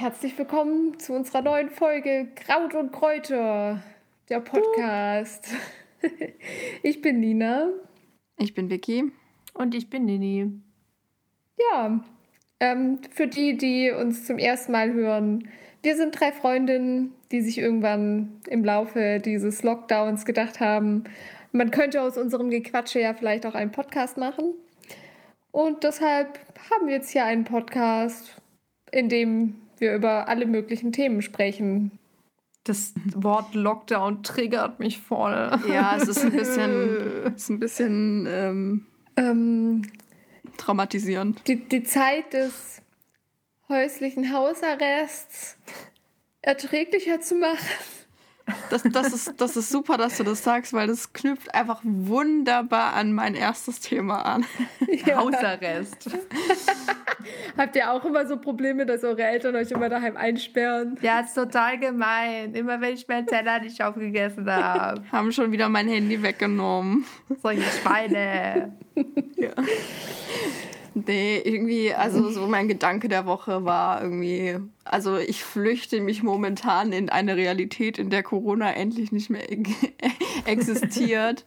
herzlich willkommen zu unserer neuen Folge Kraut und Kräuter, der Podcast. Ich bin Nina. Ich bin Vicky. Und ich bin Nini. Ja, ähm, für die, die uns zum ersten Mal hören, wir sind drei Freundinnen, die sich irgendwann im Laufe dieses Lockdowns gedacht haben, man könnte aus unserem Gequatsche ja vielleicht auch einen Podcast machen. Und deshalb haben wir jetzt hier einen Podcast, in dem wir über alle möglichen Themen sprechen. Das Wort Lockdown triggert mich voll. Ja, es ist ein bisschen, ist ein bisschen ähm, ähm, traumatisierend. Die, die Zeit des häuslichen Hausarrests erträglicher zu machen. Das, das, ist, das ist super, dass du das sagst, weil das knüpft einfach wunderbar an mein erstes Thema an. Ja. Hausarrest. Habt ihr auch immer so Probleme, dass eure Eltern euch immer daheim einsperren? Ja, ist total gemein. Immer wenn ich meinen Teller nicht aufgegessen habe. Haben schon wieder mein Handy weggenommen. Solche Schweine. ja. Nee, irgendwie, also so mein Gedanke der Woche war irgendwie, also ich flüchte mich momentan in eine Realität, in der Corona endlich nicht mehr existiert.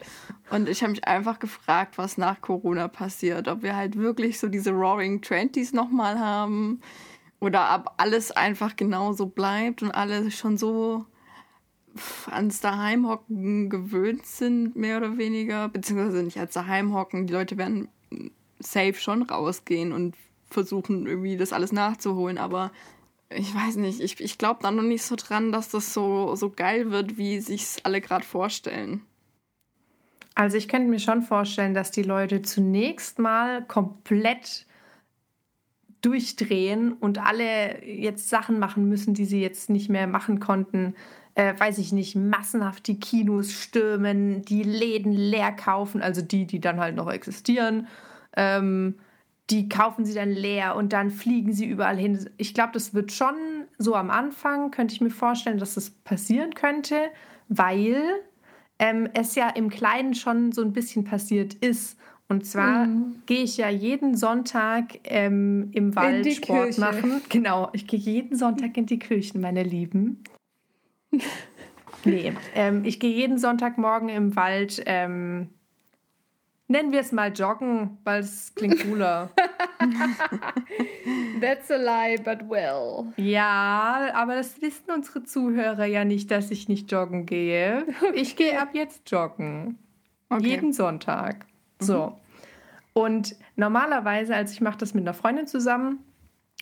Und ich habe mich einfach gefragt, was nach Corona passiert. Ob wir halt wirklich so diese Roaring Twenties nochmal haben oder ob alles einfach genauso bleibt und alle schon so ans Daheimhocken gewöhnt sind, mehr oder weniger. Beziehungsweise nicht als Daheimhocken. Die Leute werden safe schon rausgehen und versuchen, irgendwie das alles nachzuholen. Aber ich weiß nicht, ich, ich glaube da noch nicht so dran, dass das so, so geil wird, wie sich alle gerade vorstellen. Also ich könnte mir schon vorstellen, dass die Leute zunächst mal komplett durchdrehen und alle jetzt Sachen machen müssen, die sie jetzt nicht mehr machen konnten. Äh, weiß ich nicht, massenhaft die Kinos stürmen, die Läden leer kaufen, also die, die dann halt noch existieren ähm, die kaufen sie dann leer und dann fliegen sie überall hin. Ich glaube, das wird schon so am Anfang, könnte ich mir vorstellen, dass das passieren könnte, weil ähm, es ja im Kleinen schon so ein bisschen passiert ist. Und zwar mhm. gehe ich ja jeden Sonntag ähm, im Wald Sport Kirche. machen. Genau, ich gehe jeden Sonntag in die Kirchen, meine Lieben. nee, ähm, ich gehe jeden Sonntagmorgen im Wald ähm, Nennen wir es mal Joggen, weil es klingt cooler. That's a lie, but well. Ja, aber das wissen unsere Zuhörer ja nicht, dass ich nicht joggen gehe. Ich gehe ab jetzt joggen. Okay. Jeden Sonntag. So. Mhm. Und normalerweise, also ich mache das mit einer Freundin zusammen,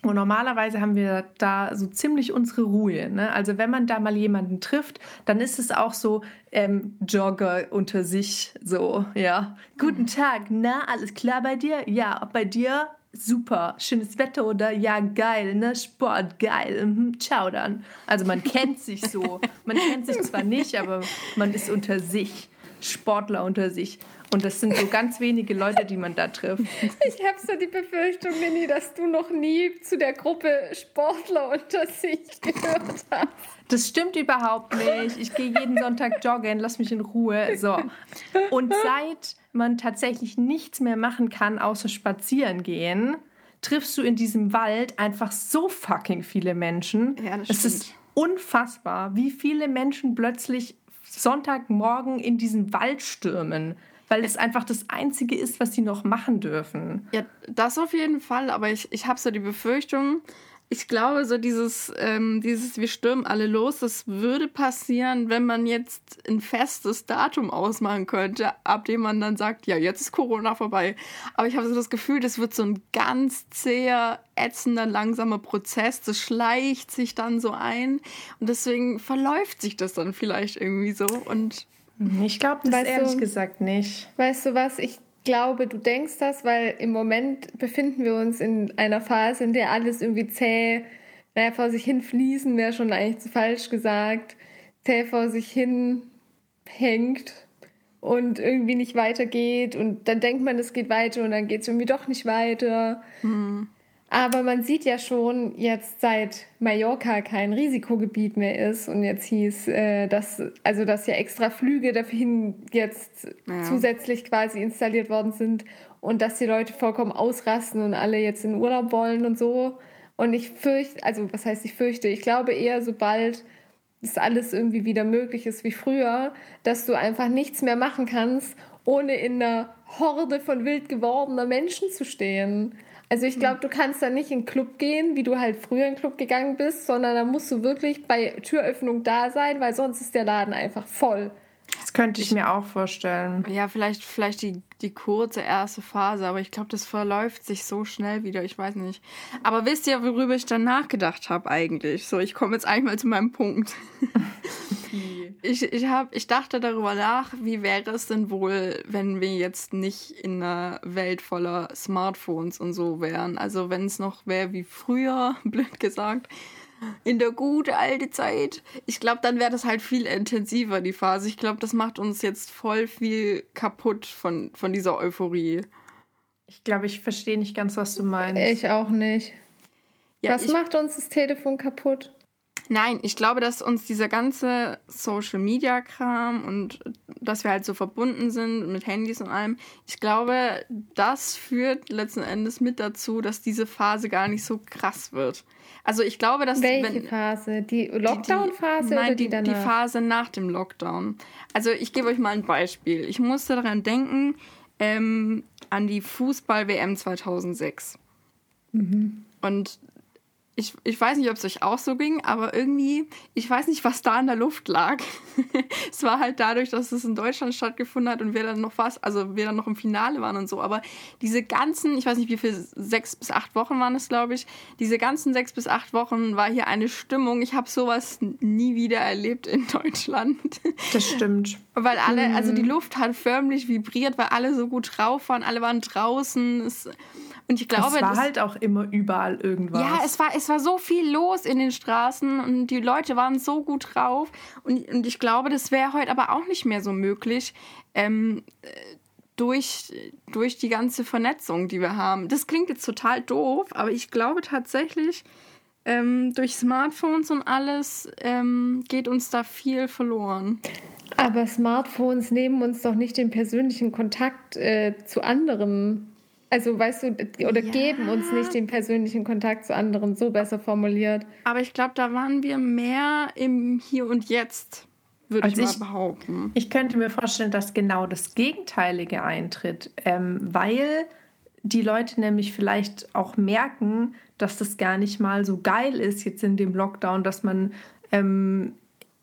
und normalerweise haben wir da so ziemlich unsere Ruhe. Ne? Also wenn man da mal jemanden trifft, dann ist es auch so ähm, Jogger unter sich. So, ja. Guten Tag, na, alles klar bei dir? Ja, bei dir? Super, schönes Wetter oder? Ja, geil, ne? Sport, geil. Mhm. Ciao dann. Also man kennt sich so. Man kennt sich zwar nicht, aber man ist unter sich. Sportler unter sich. Und das sind so ganz wenige Leute, die man da trifft. Ich habe so die Befürchtung, Nini, dass du noch nie zu der Gruppe Sportler unter sich gehört hast. Das stimmt überhaupt nicht. Ich gehe jeden Sonntag joggen, lass mich in Ruhe. So. Und seit man tatsächlich nichts mehr machen kann, außer spazieren gehen, triffst du in diesem Wald einfach so fucking viele Menschen. Ja, das es stimmt. ist unfassbar, wie viele Menschen plötzlich Sonntagmorgen in diesen Wald stürmen weil es einfach das Einzige ist, was sie noch machen dürfen. Ja, das auf jeden Fall, aber ich, ich habe so die Befürchtung, ich glaube, so dieses, ähm, dieses, wir stürmen alle los, das würde passieren, wenn man jetzt ein festes Datum ausmachen könnte, ab dem man dann sagt, ja, jetzt ist Corona vorbei. Aber ich habe so das Gefühl, das wird so ein ganz zäher, ätzender, langsamer Prozess. Das schleicht sich dann so ein und deswegen verläuft sich das dann vielleicht irgendwie so und ich glaube das weißt ehrlich du, gesagt nicht. Weißt du was? Ich glaube, du denkst das, weil im Moment befinden wir uns in einer Phase, in der alles irgendwie zäh, naja, vor sich hin fließen, wäre schon eigentlich zu falsch gesagt, zäh vor sich hin hängt. und irgendwie nicht weitergeht und dann denkt man, es geht weiter und dann geht es irgendwie doch nicht weiter. Mhm. Aber man sieht ja schon jetzt seit Mallorca kein Risikogebiet mehr ist und jetzt hieß, äh, dass also dass ja extra Flüge dahin jetzt ja. zusätzlich quasi installiert worden sind und dass die Leute vollkommen ausrasten und alle jetzt in Urlaub wollen und so. Und ich fürchte, also was heißt ich fürchte, ich glaube eher, sobald das alles irgendwie wieder möglich ist wie früher, dass du einfach nichts mehr machen kannst, ohne in einer Horde von wild gewordener Menschen zu stehen. Also ich glaube, du kannst da nicht in den Club gehen, wie du halt früher in den Club gegangen bist, sondern da musst du wirklich bei Türöffnung da sein, weil sonst ist der Laden einfach voll. Das könnte ich, ich mir auch vorstellen. Ja, vielleicht, vielleicht die, die kurze erste Phase, aber ich glaube, das verläuft sich so schnell wieder, ich weiß nicht. Aber wisst ihr, worüber ich dann nachgedacht habe eigentlich? So, ich komme jetzt eigentlich mal zu meinem Punkt. ich, ich, hab, ich dachte darüber nach, wie wäre es denn wohl, wenn wir jetzt nicht in einer Welt voller Smartphones und so wären. Also wenn es noch wäre wie früher, blöd gesagt, in der gute alte Zeit. Ich glaube, dann wäre das halt viel intensiver, die Phase. Ich glaube, das macht uns jetzt voll viel kaputt von, von dieser Euphorie. Ich glaube, ich verstehe nicht ganz, was du meinst. Ich auch nicht. Ja, was macht uns das Telefon kaputt? Nein, ich glaube, dass uns dieser ganze Social Media Kram und dass wir halt so verbunden sind mit Handys und allem, ich glaube, das führt letzten Endes mit dazu, dass diese Phase gar nicht so krass wird. Also ich glaube, dass welche wenn, Phase? Die Lockdown-Phase oder die, die, die Phase nach dem Lockdown. Also ich gebe euch mal ein Beispiel. Ich musste daran denken ähm, an die Fußball-WM 2006. Mhm. Und ich, ich weiß nicht, ob es euch auch so ging, aber irgendwie, ich weiß nicht, was da in der Luft lag. es war halt dadurch, dass es in Deutschland stattgefunden hat und wir dann noch fast, also wir dann noch im Finale waren und so. Aber diese ganzen, ich weiß nicht, wie viele, sechs bis acht Wochen waren es, glaube ich. Diese ganzen sechs bis acht Wochen war hier eine Stimmung. Ich habe sowas nie wieder erlebt in Deutschland. Das stimmt. weil alle, also die mhm. Luft hat förmlich vibriert, weil alle so gut drauf waren, alle waren draußen. Es, und ich glaube, es war halt auch immer überall irgendwas. Ja, es war, es war so viel los in den Straßen und die Leute waren so gut drauf. Und, und ich glaube, das wäre heute aber auch nicht mehr so möglich. Ähm, durch, durch die ganze Vernetzung, die wir haben. Das klingt jetzt total doof, aber ich glaube tatsächlich, ähm, durch Smartphones und alles ähm, geht uns da viel verloren. Aber Smartphones nehmen uns doch nicht den persönlichen Kontakt äh, zu anderen also weißt du, oder ja. geben uns nicht den persönlichen Kontakt zu anderen, so besser formuliert. Aber ich glaube, da waren wir mehr im Hier und Jetzt, würde also ich mal behaupten. Ich könnte mir vorstellen, dass genau das Gegenteilige eintritt, ähm, weil die Leute nämlich vielleicht auch merken, dass das gar nicht mal so geil ist jetzt in dem Lockdown, dass man ähm,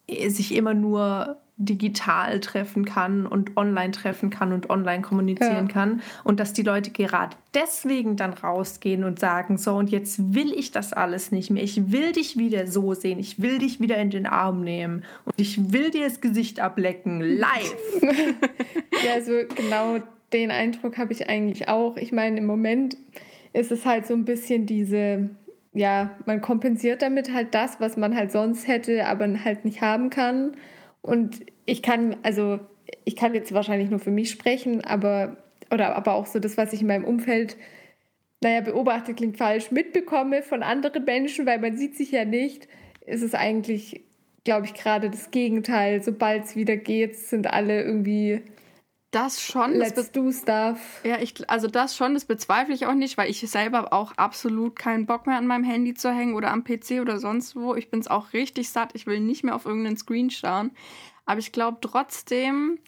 sich immer nur digital treffen kann und online treffen kann und online kommunizieren ja. kann. Und dass die Leute gerade deswegen dann rausgehen und sagen, so, und jetzt will ich das alles nicht mehr. Ich will dich wieder so sehen. Ich will dich wieder in den Arm nehmen. Und ich will dir das Gesicht ablecken. Live. ja, also genau den Eindruck habe ich eigentlich auch. Ich meine, im Moment ist es halt so ein bisschen diese ja, man kompensiert damit halt das, was man halt sonst hätte, aber halt nicht haben kann. Und ich kann, also ich kann jetzt wahrscheinlich nur für mich sprechen, aber oder aber auch so das, was ich in meinem Umfeld, naja, beobachte klingt falsch, mitbekomme von anderen Menschen, weil man sieht sich ja nicht, ist es eigentlich, glaube ich, gerade das Gegenteil. Sobald es wieder geht, sind alle irgendwie das schon. Let's das do stuff. Ja, ich, also das schon, das bezweifle ich auch nicht, weil ich selber auch absolut keinen Bock mehr an meinem Handy zu hängen oder am PC oder sonst wo. Ich bin es auch richtig satt. Ich will nicht mehr auf irgendeinen Screen schauen. Aber ich glaube trotzdem,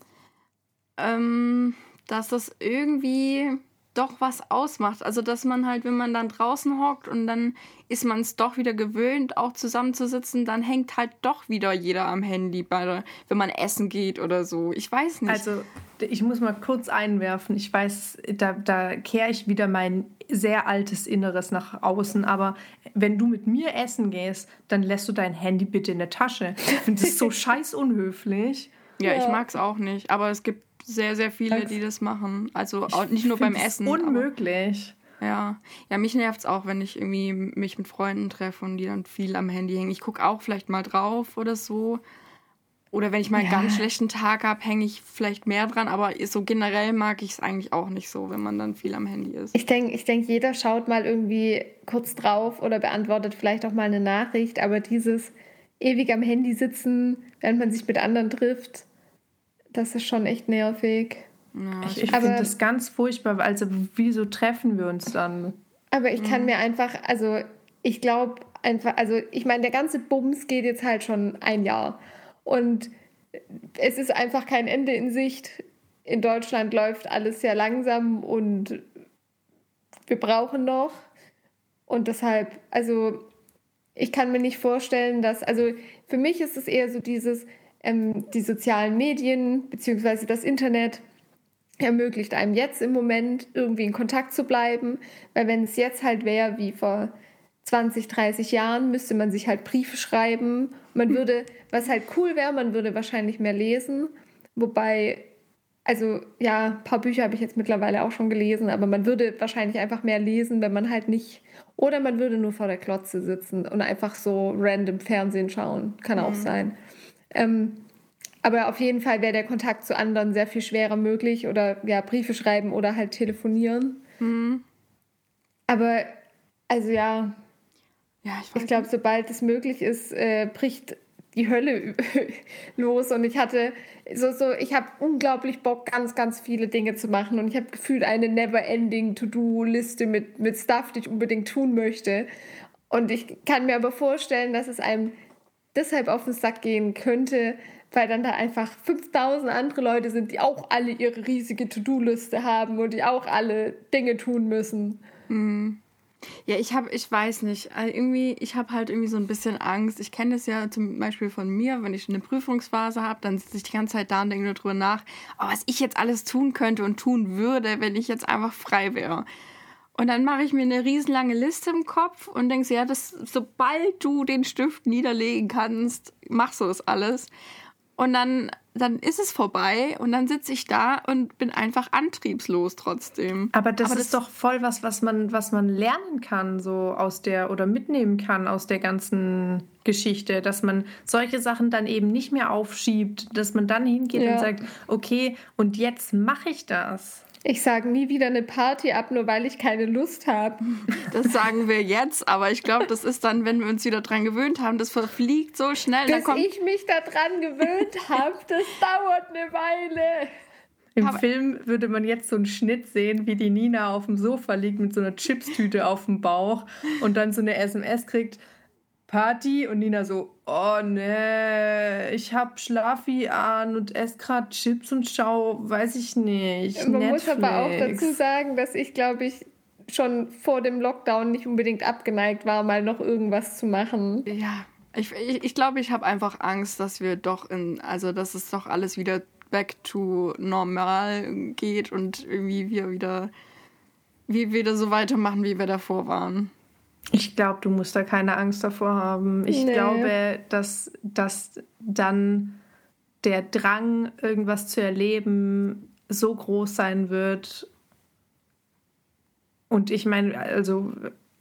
ähm, dass das irgendwie doch was ausmacht. Also, dass man halt, wenn man dann draußen hockt und dann ist man es doch wieder gewöhnt, auch zusammenzusitzen, dann hängt halt doch wieder jeder am Handy, bei, wenn man essen geht oder so. Ich weiß nicht. Also, ich muss mal kurz einwerfen. Ich weiß, da, da kehre ich wieder mein sehr altes Inneres nach außen. Aber wenn du mit mir essen gehst, dann lässt du dein Handy bitte in der Tasche. Ich finde das so scheiß unhöflich. Ja, ja, ich mag es auch nicht. Aber es gibt sehr, sehr viele, die das machen. Also auch nicht nur beim Essen. Unmöglich. Ja. Ja, mich nervt es auch, wenn ich irgendwie mich mit Freunden treffe und die dann viel am Handy hängen. Ich gucke auch vielleicht mal drauf oder so. oder wenn ich mal einen ja. ganz schlechten Tag habe, hänge ich vielleicht mehr dran, aber so generell mag ich es eigentlich auch nicht so, wenn man dann viel am Handy ist. Ich denke, ich denk, jeder schaut mal irgendwie kurz drauf oder beantwortet vielleicht auch mal eine Nachricht, aber dieses ewig am Handy sitzen, während man sich mit anderen trifft, das ist schon echt nervig. Ja, ich, ich finde das ganz furchtbar. Also, wieso treffen wir uns dann? Aber ich kann mhm. mir einfach, also ich glaube einfach, also ich meine, der ganze Bums geht jetzt halt schon ein Jahr. Und es ist einfach kein Ende in Sicht. In Deutschland läuft alles sehr langsam und wir brauchen noch. Und deshalb, also ich kann mir nicht vorstellen, dass, also für mich ist es eher so dieses, ähm, die sozialen Medien bzw. das Internet ermöglicht einem jetzt im Moment irgendwie in Kontakt zu bleiben, weil wenn es jetzt halt wäre wie vor 20, 30 Jahren, müsste man sich halt Briefe schreiben. Man würde, was halt cool wäre, man würde wahrscheinlich mehr lesen, wobei also ja, ein paar Bücher habe ich jetzt mittlerweile auch schon gelesen, aber man würde wahrscheinlich einfach mehr lesen, wenn man halt nicht, oder man würde nur vor der Klotze sitzen und einfach so random Fernsehen schauen, kann mhm. auch sein. Ähm, aber auf jeden Fall wäre der Kontakt zu anderen sehr viel schwerer möglich oder ja, Briefe schreiben oder halt telefonieren. Mhm. Aber also ja, ja ich, ich glaube, sobald es möglich ist, äh, bricht die Hölle los und ich hatte so so ich habe unglaublich Bock ganz ganz viele Dinge zu machen und ich habe gefühlt eine never ending To Do Liste mit mit Stuff, die ich unbedingt tun möchte und ich kann mir aber vorstellen, dass es einem deshalb auf den Sack gehen könnte, weil dann da einfach 5000 andere Leute sind, die auch alle ihre riesige To-Do-Liste haben und die auch alle Dinge tun müssen. Mhm. Ja, ich habe, ich weiß nicht, also irgendwie, ich habe halt irgendwie so ein bisschen Angst. Ich kenne das ja zum Beispiel von mir, wenn ich eine Prüfungsphase habe, dann sitze ich die ganze Zeit da und denke nur drüber nach, oh, was ich jetzt alles tun könnte und tun würde, wenn ich jetzt einfach frei wäre. Und dann mache ich mir eine riesenlange Liste im Kopf und denke so, ja, das, sobald du den Stift niederlegen kannst, machst du das alles. Und dann, dann ist es vorbei und dann sitze ich da und bin einfach antriebslos trotzdem. Aber das Aber ist das doch voll was, was man, was man lernen kann, so aus der oder mitnehmen kann aus der ganzen Geschichte, dass man solche Sachen dann eben nicht mehr aufschiebt, dass man dann hingeht ja. und sagt, okay, und jetzt mache ich das. Ich sage nie wieder eine Party ab, nur weil ich keine Lust habe. Das sagen wir jetzt, aber ich glaube, das ist dann, wenn wir uns wieder dran gewöhnt haben, das verfliegt so schnell. Bis ich mich daran gewöhnt habe, das dauert eine Weile. Im aber Film würde man jetzt so einen Schnitt sehen, wie die Nina auf dem Sofa liegt mit so einer Chipstüte auf dem Bauch und dann so eine SMS kriegt. Party und Nina so, oh ne, ich hab Schlafi an und esse gerade Chips und schau, weiß ich nicht. Man Netflix. muss aber auch dazu sagen, dass ich glaube ich schon vor dem Lockdown nicht unbedingt abgeneigt war, mal noch irgendwas zu machen. Ja, ich glaube, ich, ich, glaub, ich habe einfach Angst, dass wir doch in, also dass es doch alles wieder back to normal geht und irgendwie wir wieder, wie wieder so weitermachen, wie wir davor waren. Ich glaube, du musst da keine Angst davor haben. Ich nee. glaube, dass, dass dann der Drang, irgendwas zu erleben, so groß sein wird. Und ich meine, also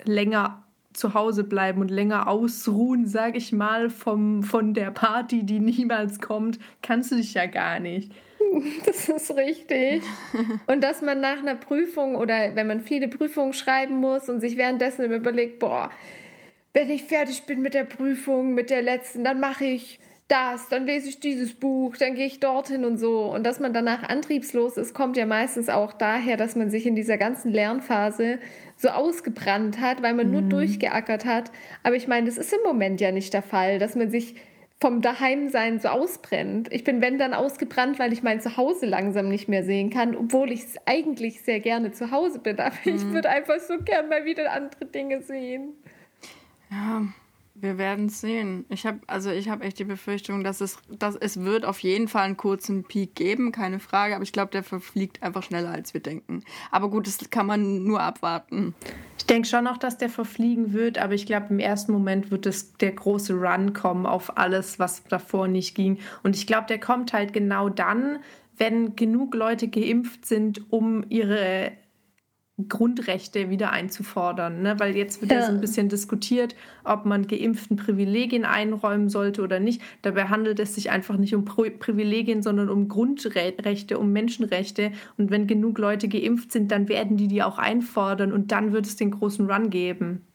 länger zu Hause bleiben und länger ausruhen, sage ich mal, vom, von der Party, die niemals kommt, kannst du dich ja gar nicht. Das ist richtig. Und dass man nach einer Prüfung oder wenn man viele Prüfungen schreiben muss und sich währenddessen überlegt, boah, wenn ich fertig bin mit der Prüfung, mit der letzten, dann mache ich das, dann lese ich dieses Buch, dann gehe ich dorthin und so. Und dass man danach antriebslos ist, kommt ja meistens auch daher, dass man sich in dieser ganzen Lernphase so ausgebrannt hat, weil man mhm. nur durchgeackert hat. Aber ich meine, das ist im Moment ja nicht der Fall, dass man sich vom Daheimsein so ausbrennt. Ich bin, wenn dann, ausgebrannt, weil ich mein Zuhause langsam nicht mehr sehen kann, obwohl ich eigentlich sehr gerne zu Hause bin. Aber mhm. ich würde einfach so gern mal wieder andere Dinge sehen. Ja, wir werden es sehen. Ich habe also ich habe echt die Befürchtung, dass es, dass es wird auf jeden Fall einen kurzen Peak geben, keine Frage. Aber ich glaube, der verfliegt einfach schneller, als wir denken. Aber gut, das kann man nur abwarten. Ich denke schon noch, dass der verfliegen wird, aber ich glaube, im ersten Moment wird es der große Run kommen auf alles, was davor nicht ging. Und ich glaube, der kommt halt genau dann, wenn genug Leute geimpft sind, um ihre Grundrechte wieder einzufordern, ne? weil jetzt wird ja. ja so ein bisschen diskutiert, ob man Geimpften Privilegien einräumen sollte oder nicht. Dabei handelt es sich einfach nicht um Privilegien, sondern um Grundrechte, um Menschenrechte. Und wenn genug Leute geimpft sind, dann werden die die auch einfordern und dann wird es den großen Run geben.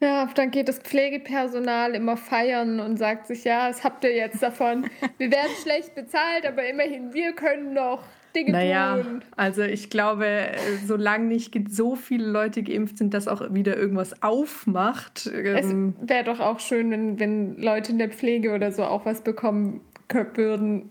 Ja, dann geht das Pflegepersonal immer feiern und sagt sich, ja, was habt ihr jetzt davon? Wir werden schlecht bezahlt, aber immerhin, wir können noch Dinge naja, tun. Also ich glaube, solange nicht so viele Leute geimpft sind, dass auch wieder irgendwas aufmacht. Es ähm, wäre doch auch schön, wenn, wenn Leute in der Pflege oder so auch was bekommen würden.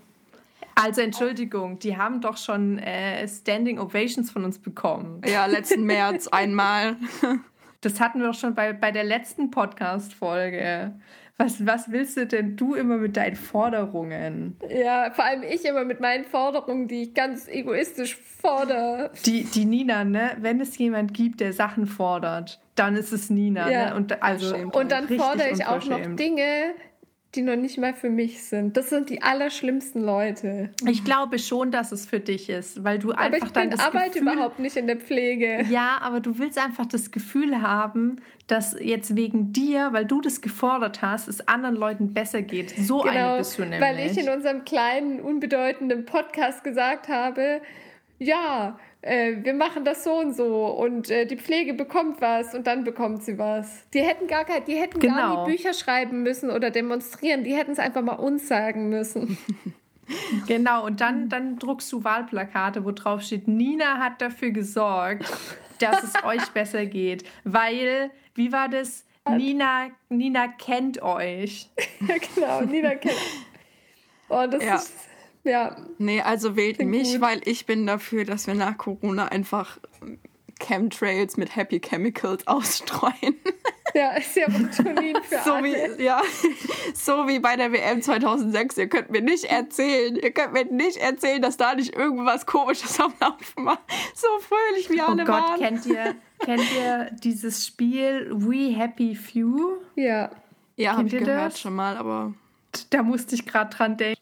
Also Entschuldigung, die haben doch schon äh, Standing Ovations von uns bekommen. Ja, letzten März einmal. Das hatten wir doch schon bei, bei der letzten Podcast-Folge. Was, was willst du denn du immer mit deinen Forderungen? Ja, vor allem ich immer mit meinen Forderungen, die ich ganz egoistisch fordere. Die, die Nina, ne? Wenn es jemand gibt, der Sachen fordert, dann ist es Nina. Ja. Ne? Und, also, und dann fordere ich auch noch Dinge, die noch nicht mal für mich sind. Das sind die allerschlimmsten Leute. Ich glaube schon, dass es für dich ist, weil du aber einfach dann das arbeite Gefühl, überhaupt nicht in der Pflege. Ja, aber du willst einfach das Gefühl haben, dass jetzt wegen dir, weil du das gefordert hast, es anderen Leuten besser geht. So genau, eine bist du nämlich. Weil ich in unserem kleinen, unbedeutenden Podcast gesagt habe, ja, äh, wir machen das so und so und äh, die Pflege bekommt was und dann bekommt sie was. Die hätten gar kein, die hätten genau. gar nie Bücher schreiben müssen oder demonstrieren, die hätten es einfach mal uns sagen müssen. Genau, und dann, dann druckst du Wahlplakate, wo drauf steht, Nina hat dafür gesorgt, dass es euch besser geht. Weil, wie war das? Nina, Nina kennt euch. genau, Nina kennt. Oh, das ja. ist ja. Nee, also wählt mich, gut. weil ich bin dafür, dass wir nach Corona einfach Chemtrails mit Happy Chemicals ausstreuen. Ja, ist ja Serotonin für so alle. Wie, ja, so wie bei der WM 2006. Ihr könnt mir nicht erzählen, ihr könnt mir nicht erzählen, dass da nicht irgendwas Komisches am Laufen war. So fröhlich wie oh alle oh Gott, waren. Kennt ihr, kennt ihr dieses Spiel We Happy Few? Ja. Ja, habe ich gehört das? schon mal, aber... Da musste ich gerade dran denken.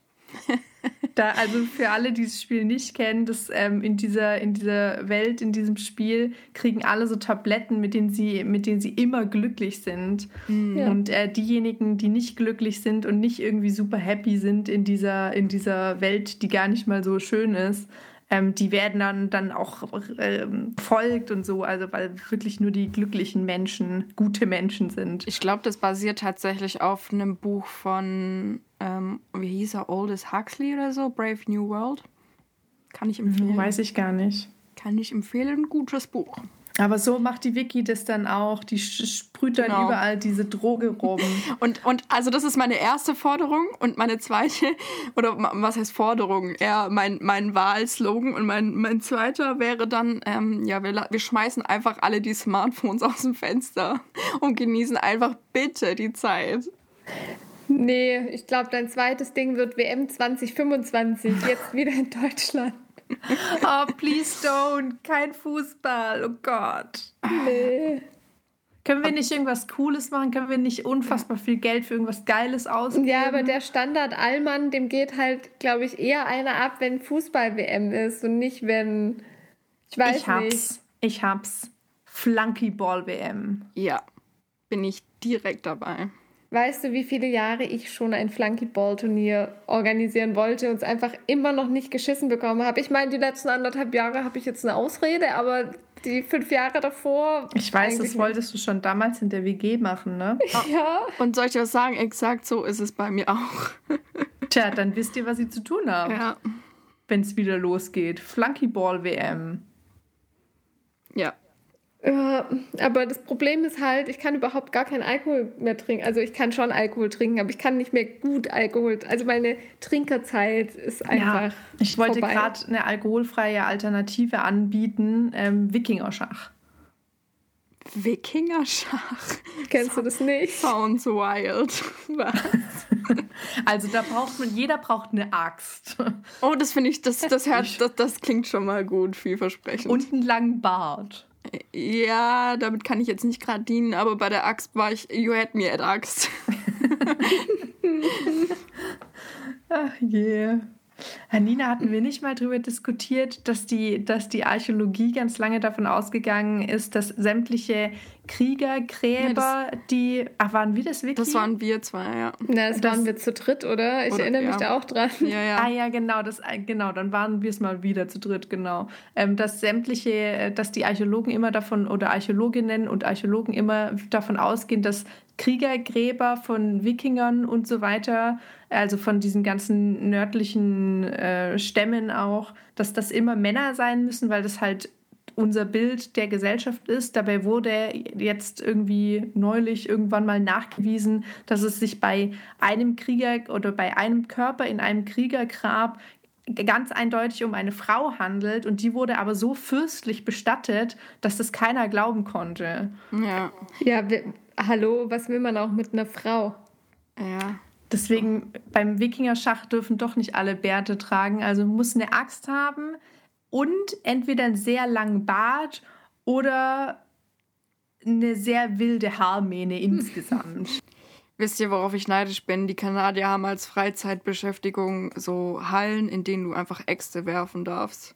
Da, also für alle, die das Spiel nicht kennen, das, ähm, in, dieser, in dieser Welt, in diesem Spiel, kriegen alle so Tabletten, mit denen sie, mit denen sie immer glücklich sind. Mhm. Und äh, diejenigen, die nicht glücklich sind und nicht irgendwie super happy sind in dieser, in dieser Welt, die gar nicht mal so schön ist, ähm, die werden dann, dann auch ähm, folgt und so, also weil wirklich nur die glücklichen Menschen gute Menschen sind. Ich glaube, das basiert tatsächlich auf einem Buch von, ähm, wie hieß er, Aldous Huxley oder so, Brave New World. Kann ich empfehlen. Weiß ich gar nicht. Kann ich empfehlen, gutes Buch. Aber so macht die Vicky das dann auch. Die sprüht dann genau. überall diese Droge rum. Und, und also das ist meine erste Forderung und meine zweite, oder was heißt Forderung? Eher mein, mein Wahlslogan und mein, mein zweiter wäre dann, ähm, ja, wir, wir schmeißen einfach alle die Smartphones aus dem Fenster und genießen einfach bitte die Zeit. Nee, ich glaube, dein zweites Ding wird WM 2025, jetzt wieder in Deutschland. oh, please don't. Kein Fußball. Oh Gott. Nee. Können wir nicht irgendwas Cooles machen? Können wir nicht unfassbar viel Geld für irgendwas Geiles ausgeben? Ja, aber der Standard Allmann, dem geht halt, glaube ich, eher einer ab, wenn Fußball-WM ist und nicht, wenn. Ich weiß ich hab's. nicht. Ich hab's. Flunkyball-WM. Ja, bin ich direkt dabei. Weißt du, wie viele Jahre ich schon ein Flunkyball-Turnier organisieren wollte und es einfach immer noch nicht geschissen bekommen habe? Ich meine, die letzten anderthalb Jahre habe ich jetzt eine Ausrede, aber die fünf Jahre davor. Ich weiß, das wolltest du schon damals in der WG machen, ne? Ja. Und soll ich was sagen? Exakt so ist es bei mir auch. Tja, dann wisst ihr, was ihr zu tun habt. Ja. Wenn es wieder losgeht. Flunkyball-WM. Ja. Ja, aber das Problem ist halt, ich kann überhaupt gar keinen Alkohol mehr trinken. Also ich kann schon Alkohol trinken, aber ich kann nicht mehr gut Alkohol. Also meine Trinkerzeit ist einfach. Ja, ich wollte gerade eine alkoholfreie Alternative anbieten: ähm, Wikingerschach. Wikingerschach? Kennst so, du das nicht? Sounds wild. Was? Also da braucht man, jeder braucht eine Axt. Oh, das finde ich, das, das, hört, das, das klingt schon mal gut, vielversprechend. Und einen langen Bart. Ja, damit kann ich jetzt nicht gerade dienen, aber bei der Axt war ich, you had me at Axt. Ach je. Yeah. Nina, hatten wir nicht mal darüber diskutiert, dass die, dass die Archäologie ganz lange davon ausgegangen ist, dass sämtliche Kriegergräber, nee, die. Ach, waren wir das wirklich? Das waren wir zwei, ja. Na, das, das waren wir zu dritt, oder? Ich oder, erinnere ja. mich da auch dran. Ja, ja. Ah ja, genau, das, genau, dann waren wir es mal wieder zu dritt, genau. Ähm, dass sämtliche, dass die Archäologen immer davon oder Archäologinnen und Archäologen immer davon ausgehen, dass Kriegergräber von Wikingern und so weiter, also von diesen ganzen nördlichen äh, Stämmen auch, dass das immer Männer sein müssen, weil das halt unser Bild der Gesellschaft ist. Dabei wurde jetzt irgendwie neulich irgendwann mal nachgewiesen, dass es sich bei einem Krieger oder bei einem Körper in einem Kriegergrab ganz eindeutig um eine Frau handelt und die wurde aber so fürstlich bestattet, dass das keiner glauben konnte. Ja. Ja, wir, hallo, was will man auch mit einer Frau? Ja. Deswegen beim Wikingerschach dürfen doch nicht alle Bärte tragen. Also muss eine Axt haben und entweder einen sehr langen Bart oder eine sehr wilde Haarmähne insgesamt. Wisst ihr, worauf ich neidisch bin? Die Kanadier haben als Freizeitbeschäftigung so Hallen, in denen du einfach Äxte werfen darfst.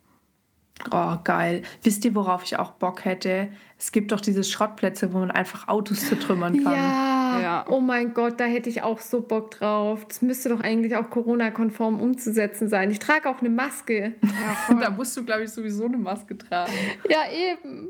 Oh, geil. Wisst ihr, worauf ich auch Bock hätte? Es gibt doch diese Schrottplätze, wo man einfach Autos zertrümmern kann. Ja. Ja. Oh mein Gott, da hätte ich auch so Bock drauf. Das müsste doch eigentlich auch Corona-konform umzusetzen sein. Ich trage auch eine Maske. Ja, da musst du, glaube ich, sowieso eine Maske tragen. Ja, eben.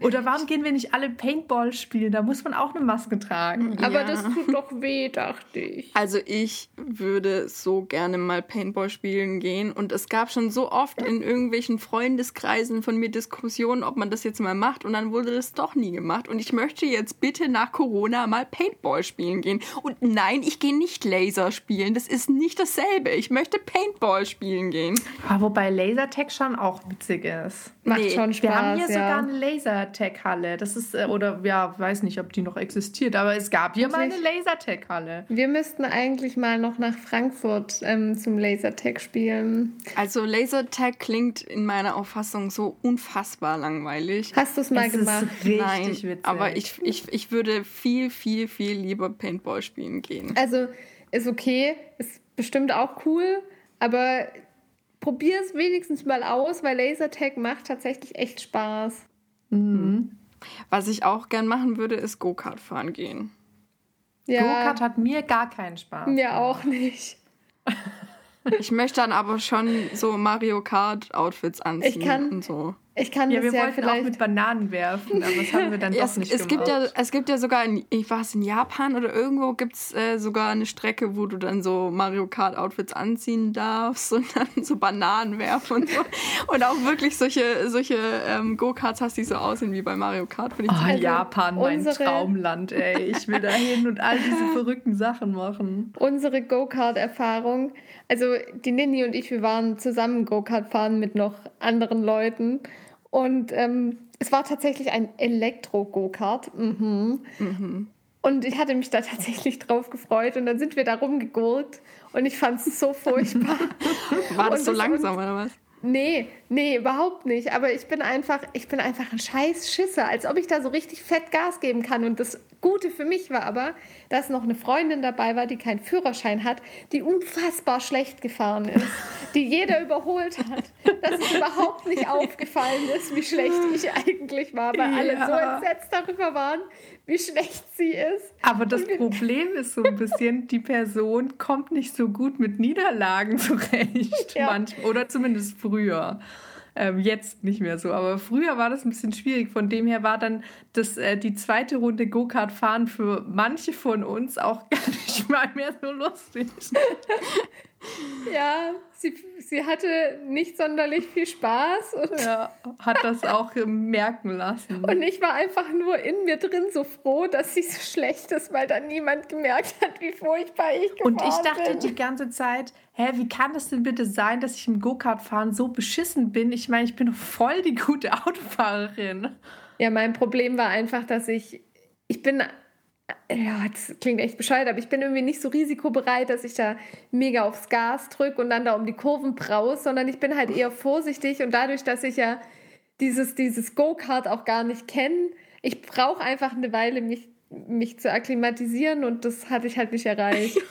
Oder warum gehen wir nicht alle Paintball spielen? Da muss man auch eine Maske tragen. Aber ja. das tut doch weh, dachte ich. Also ich würde so gerne mal Paintball spielen gehen. Und es gab schon so oft in irgendwelchen Freundeskreisen von mir Diskussionen, ob man das jetzt mal macht. Und dann wurde das doch nie gemacht. Und ich möchte jetzt bitte nach Corona mal Paintball spielen gehen. Und nein, ich gehe nicht Laser spielen. Das ist nicht dasselbe. Ich möchte Paintball spielen gehen. Ja, wobei Lasertag schon auch witzig ist. Macht nee, schon Spaß. Wir haben hier ja. sogar eine Lasertag-Halle. Das ist, äh, oder ja, weiß nicht, ob die noch existiert, aber es gab hier mal eine Lasertag-Halle. Wir müssten eigentlich mal noch nach Frankfurt ähm, zum Lasertag spielen. Also Lasertag klingt in meiner Auffassung so unfassbar langweilig. Hast du es mal gemacht? Nein, witzig. aber ich, ich, ich würde viel, viel, viel lieber Paintball spielen gehen. Also ist okay, ist bestimmt auch cool, aber probier es wenigstens mal aus, weil Lasertag macht tatsächlich echt Spaß. Mhm. Was ich auch gern machen würde, ist Go-Kart fahren gehen. Ja. Go-Kart hat mir gar keinen Spaß. Mir auch nicht. Ich möchte dann aber schon so Mario Kart Outfits anziehen ich kann, und so. Ich kann ja, das wir ja wollten vielleicht... auch mit Bananen werfen, aber das haben wir dann doch es, nicht es gemacht. Gibt ja, es gibt ja sogar, in, ich war es in Japan oder irgendwo gibt es äh, sogar eine Strecke, wo du dann so Mario Kart Outfits anziehen darfst und dann so Bananen werfen und so. und auch wirklich solche, solche ähm, Go-Karts hast, die so aussehen wie bei Mario Kart. Oh, also Japan, mein Traumland, ey. Ich will da hin und all diese verrückten Sachen machen. Unsere Go-Kart-Erfahrung, also die Nini und ich, wir waren zusammen Go-Kart fahren mit noch anderen Leuten. Und ähm, es war tatsächlich ein Elektro-Go-Kart. Mhm. Mhm. Und ich hatte mich da tatsächlich drauf gefreut. Und dann sind wir da rumgegurkt. Und ich fand es so furchtbar. War das und so langsam oder was? Nee, nee, überhaupt nicht. Aber ich bin einfach, ich bin einfach ein scheiß Schisser, als ob ich da so richtig fett Gas geben kann. Und das Gute für mich war aber, dass noch eine Freundin dabei war, die keinen Führerschein hat, die unfassbar schlecht gefahren ist, die jeder überholt hat, dass es überhaupt nicht aufgefallen ist, wie schlecht ich eigentlich war, weil alle so entsetzt darüber waren, wie schlecht sie ist. Aber das Problem ist so ein bisschen, die Person kommt nicht so gut mit Niederlagen zurecht, ja. manchmal, oder zumindest früher. Ähm, jetzt nicht mehr so, aber früher war das ein bisschen schwierig. Von dem her war dann das, äh, die zweite Runde Go-Kart fahren für manche von uns auch gar nicht mal mehr so lustig. ja, sie, sie hatte nicht sonderlich viel Spaß. Und ja, hat das auch merken lassen. Und ich war einfach nur in mir drin so froh, dass sie so schlecht ist, weil dann niemand gemerkt hat, wie furchtbar ich geworden. Und ich dachte bin. die ganze Zeit, hä, wie kann das denn bitte sein, dass ich im Go-Kart-Fahren so beschissen bin? Ich meine, ich bin voll die gute Autofahrerin. Ja, mein Problem war einfach, dass ich, ich bin ja, das klingt echt bescheuert, aber ich bin irgendwie nicht so risikobereit, dass ich da mega aufs Gas drücke und dann da um die Kurven braus, sondern ich bin halt eher vorsichtig und dadurch, dass ich ja dieses, dieses Go-Kart auch gar nicht kenne, ich brauche einfach eine Weile, mich, mich zu akklimatisieren und das hatte ich halt nicht erreicht. ich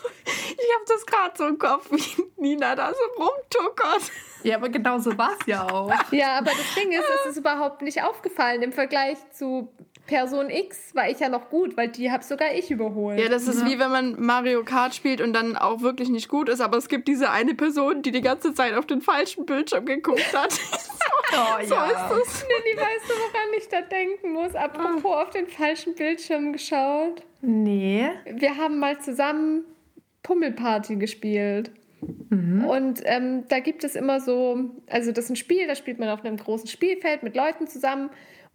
habe das gerade so im Kopf, wie, Nina da so rumtuckert. Ja, aber genau so war es ja auch. Ja, aber das Ding ist, es ist überhaupt nicht aufgefallen. Im Vergleich zu Person X war ich ja noch gut, weil die habe sogar ich überholt. Ja, das ist ja. wie wenn man Mario Kart spielt und dann auch wirklich nicht gut ist, aber es gibt diese eine Person, die die ganze Zeit auf den falschen Bildschirm geguckt hat. so, oh, so ja. ist das. Nelly, weißt du, woran ich da denken muss? Apropos auf den falschen Bildschirm geschaut. Nee. Wir haben mal zusammen Pummelparty gespielt. Mhm. Und ähm, da gibt es immer so, also das ist ein Spiel, da spielt man auf einem großen Spielfeld mit Leuten zusammen,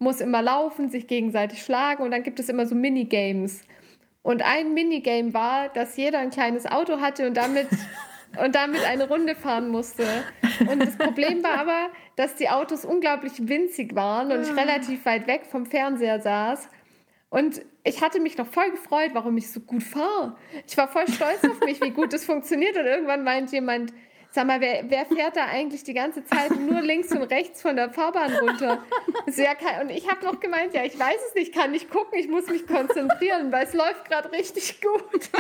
muss immer laufen, sich gegenseitig schlagen und dann gibt es immer so Minigames. Und ein Minigame war, dass jeder ein kleines Auto hatte und damit, und damit eine Runde fahren musste. Und das Problem war aber, dass die Autos unglaublich winzig waren und ich ah. relativ weit weg vom Fernseher saß. Und ich hatte mich noch voll gefreut, warum ich so gut fahre. Ich war voll stolz auf mich, wie gut das funktioniert. Und irgendwann meint jemand, sag mal, wer, wer fährt da eigentlich die ganze Zeit nur links und rechts von der Fahrbahn runter? Sehr und ich habe noch gemeint, ja, ich weiß es nicht, kann nicht gucken, ich muss mich konzentrieren, weil es läuft gerade richtig gut.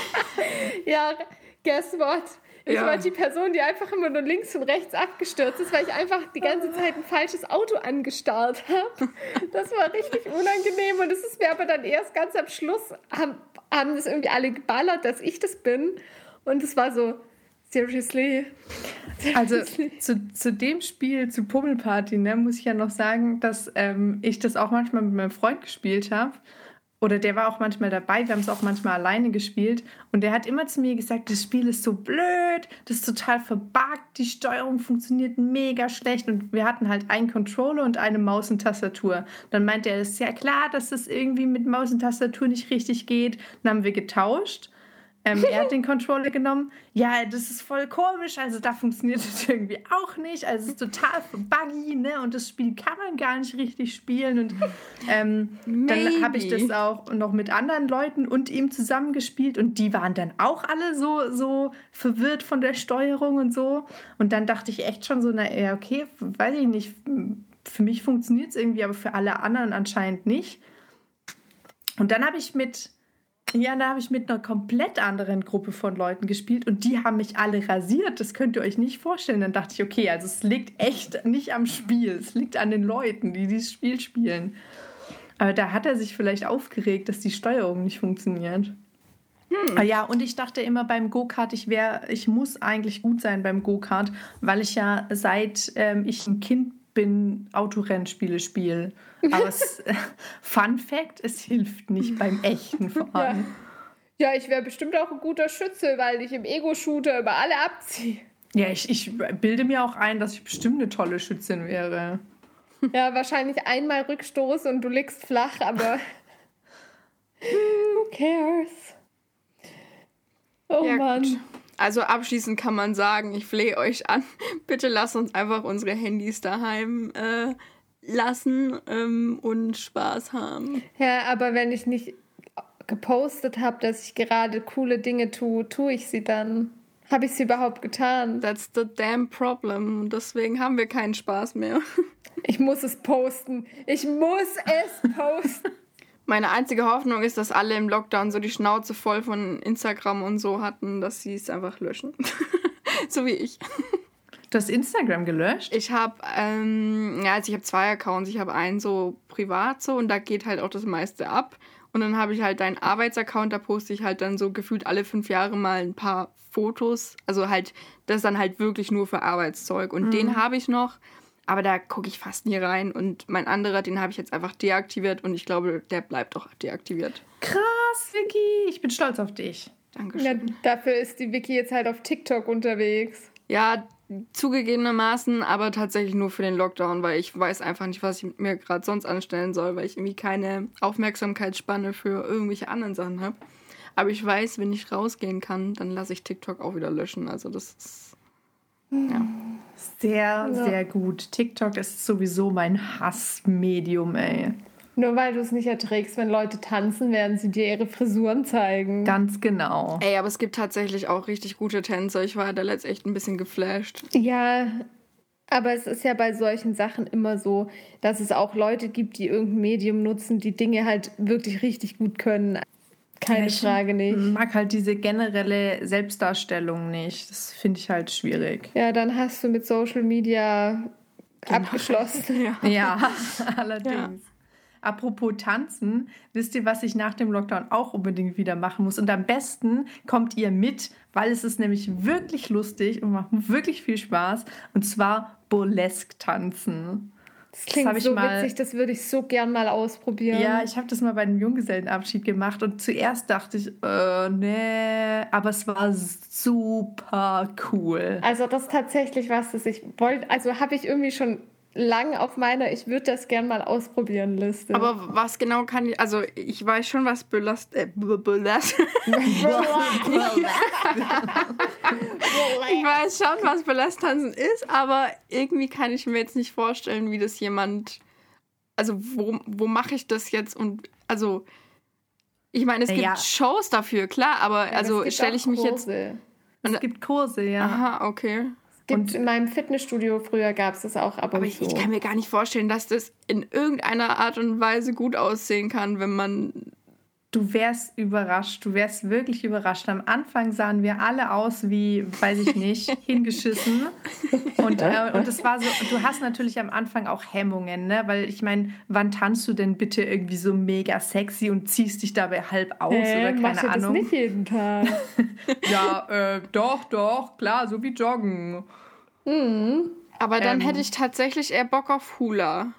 ja, guess what? Ich ja. war die Person, die einfach immer nur links und rechts abgestürzt ist, weil ich einfach die ganze Zeit ein falsches Auto angestarrt habe. Das war richtig unangenehm und es ist mir aber dann erst ganz am Schluss, haben, haben das irgendwie alle geballert, dass ich das bin. Und es war so, seriously. Also zu, zu dem Spiel, zu Pummelparty, ne, muss ich ja noch sagen, dass ähm, ich das auch manchmal mit meinem Freund gespielt habe. Oder der war auch manchmal dabei, wir haben es auch manchmal alleine gespielt. Und der hat immer zu mir gesagt, das Spiel ist so blöd, das ist total verbuggt, die Steuerung funktioniert mega schlecht. Und wir hatten halt einen Controller und eine Maus und Tastatur. Dann meinte er, es ist ja klar, dass das irgendwie mit Maus und Tastatur nicht richtig geht. Dann haben wir getauscht. Ähm, er hat den Controller genommen. Ja, das ist voll komisch. Also da funktioniert das irgendwie auch nicht. Also es ist total buggy, ne? Und das Spiel kann man gar nicht richtig spielen. Und ähm, dann habe ich das auch noch mit anderen Leuten und ihm zusammengespielt. Und die waren dann auch alle so, so verwirrt von der Steuerung und so. Und dann dachte ich echt schon so, na ja, okay, weiß ich nicht. Für mich funktioniert es irgendwie, aber für alle anderen anscheinend nicht. Und dann habe ich mit ja, da habe ich mit einer komplett anderen Gruppe von Leuten gespielt und die haben mich alle rasiert. Das könnt ihr euch nicht vorstellen. Dann dachte ich, okay, also es liegt echt nicht am Spiel. Es liegt an den Leuten, die dieses Spiel spielen. Aber da hat er sich vielleicht aufgeregt, dass die Steuerung nicht funktioniert. Hm. Ah ja, und ich dachte immer beim Go-Kart, ich wäre, ich muss eigentlich gut sein beim Go-Kart, weil ich ja seit ähm, ich ein Kind bin, Autorennspiele spiele. Aber es, Fun Fact, es hilft nicht beim echten Fahren. Ja, ja ich wäre bestimmt auch ein guter Schütze, weil ich im Ego-Shooter über alle abziehe. Ja, ich, ich bilde mir auch ein, dass ich bestimmt eine tolle Schützin wäre. Ja, wahrscheinlich einmal Rückstoß und du liegst flach, aber who cares? Oh ja, Mann. Gut. Also abschließend kann man sagen, ich flehe euch an, bitte lasst uns einfach unsere Handys daheim äh, lassen ähm, und Spaß haben. Ja, aber wenn ich nicht gepostet habe, dass ich gerade coole Dinge tue, tue ich sie dann. Habe ich sie überhaupt getan? That's the damn problem. Deswegen haben wir keinen Spaß mehr. Ich muss es posten. Ich muss es posten. Meine einzige Hoffnung ist, dass alle im Lockdown so die Schnauze voll von Instagram und so hatten, dass sie es einfach löschen. so wie ich. Du hast Instagram gelöscht? Ich habe, ähm, ja, also ich habe zwei Accounts. Ich habe einen so privat so und da geht halt auch das meiste ab. Und dann habe ich halt einen Arbeitsaccount, da poste ich halt dann so gefühlt alle fünf Jahre mal ein paar Fotos. Also halt, das dann halt wirklich nur für Arbeitszeug. Und mhm. den habe ich noch, aber da gucke ich fast nie rein. Und mein anderer, den habe ich jetzt einfach deaktiviert und ich glaube, der bleibt auch deaktiviert. Krass, Vicky. Ich bin stolz auf dich. Dankeschön. Ja, dafür ist die Vicky jetzt halt auf TikTok unterwegs. Ja, zugegebenermaßen, aber tatsächlich nur für den Lockdown, weil ich weiß einfach nicht, was ich mir gerade sonst anstellen soll, weil ich irgendwie keine Aufmerksamkeitsspanne für irgendwelche anderen Sachen habe. Aber ich weiß, wenn ich rausgehen kann, dann lasse ich TikTok auch wieder löschen. Also das ist ja. Sehr, ja. sehr gut. TikTok ist sowieso mein Hassmedium, ey. Nur weil du es nicht erträgst, wenn Leute tanzen, werden sie dir ihre Frisuren zeigen. Ganz genau. Ey, aber es gibt tatsächlich auch richtig gute Tänzer. Ich war da letzt echt ein bisschen geflasht. Ja, aber es ist ja bei solchen Sachen immer so, dass es auch Leute gibt, die irgendein Medium nutzen, die Dinge halt wirklich richtig gut können. Keine ich Frage nicht. Ich mag halt diese generelle Selbstdarstellung nicht. Das finde ich halt schwierig. Ja, dann hast du mit Social Media genau. abgeschlossen. ja, ja allerdings. Ja. Apropos Tanzen, wisst ihr, was ich nach dem Lockdown auch unbedingt wieder machen muss? Und am besten kommt ihr mit, weil es ist nämlich wirklich lustig und macht wirklich viel Spaß. Und zwar Burlesque tanzen. Das klingt das so mal, witzig, das würde ich so gern mal ausprobieren. Ja, ich habe das mal bei einem Junggesellenabschied gemacht und zuerst dachte ich, äh, nee, aber es war super cool. Also das ist tatsächlich was, das ich wollte, also habe ich irgendwie schon lang auf meiner Ich würde das gern mal ausprobieren Liste. Aber was genau kann ich, also ich weiß schon, was Belast, äh, Belast. ich weiß schon, was Belastanzen ist, aber irgendwie kann ich mir jetzt nicht vorstellen, wie das jemand, also wo, wo mache ich das jetzt und, also ich meine, es gibt ja. Shows dafür, klar, aber ja, also stelle ich mich Kurse. jetzt... Es gibt Kurse, ja. Aha, okay. Gibt in meinem Fitnessstudio früher gab es das auch ab und aber ich, ich kann mir gar nicht vorstellen, dass das in irgendeiner Art und Weise gut aussehen kann, wenn man Du wärst überrascht, du wärst wirklich überrascht. Am Anfang sahen wir alle aus wie, weiß ich nicht, hingeschissen. Und, äh, und das war so, du hast natürlich am Anfang auch Hemmungen, ne? Weil ich meine, wann tanzt du denn bitte irgendwie so mega sexy und ziehst dich dabei halb aus äh, oder keine Ahnung? Das nicht jeden Tag. ja, äh, doch, doch, klar, so wie Joggen. Mhm. Aber dann ähm, hätte ich tatsächlich eher Bock auf Hula.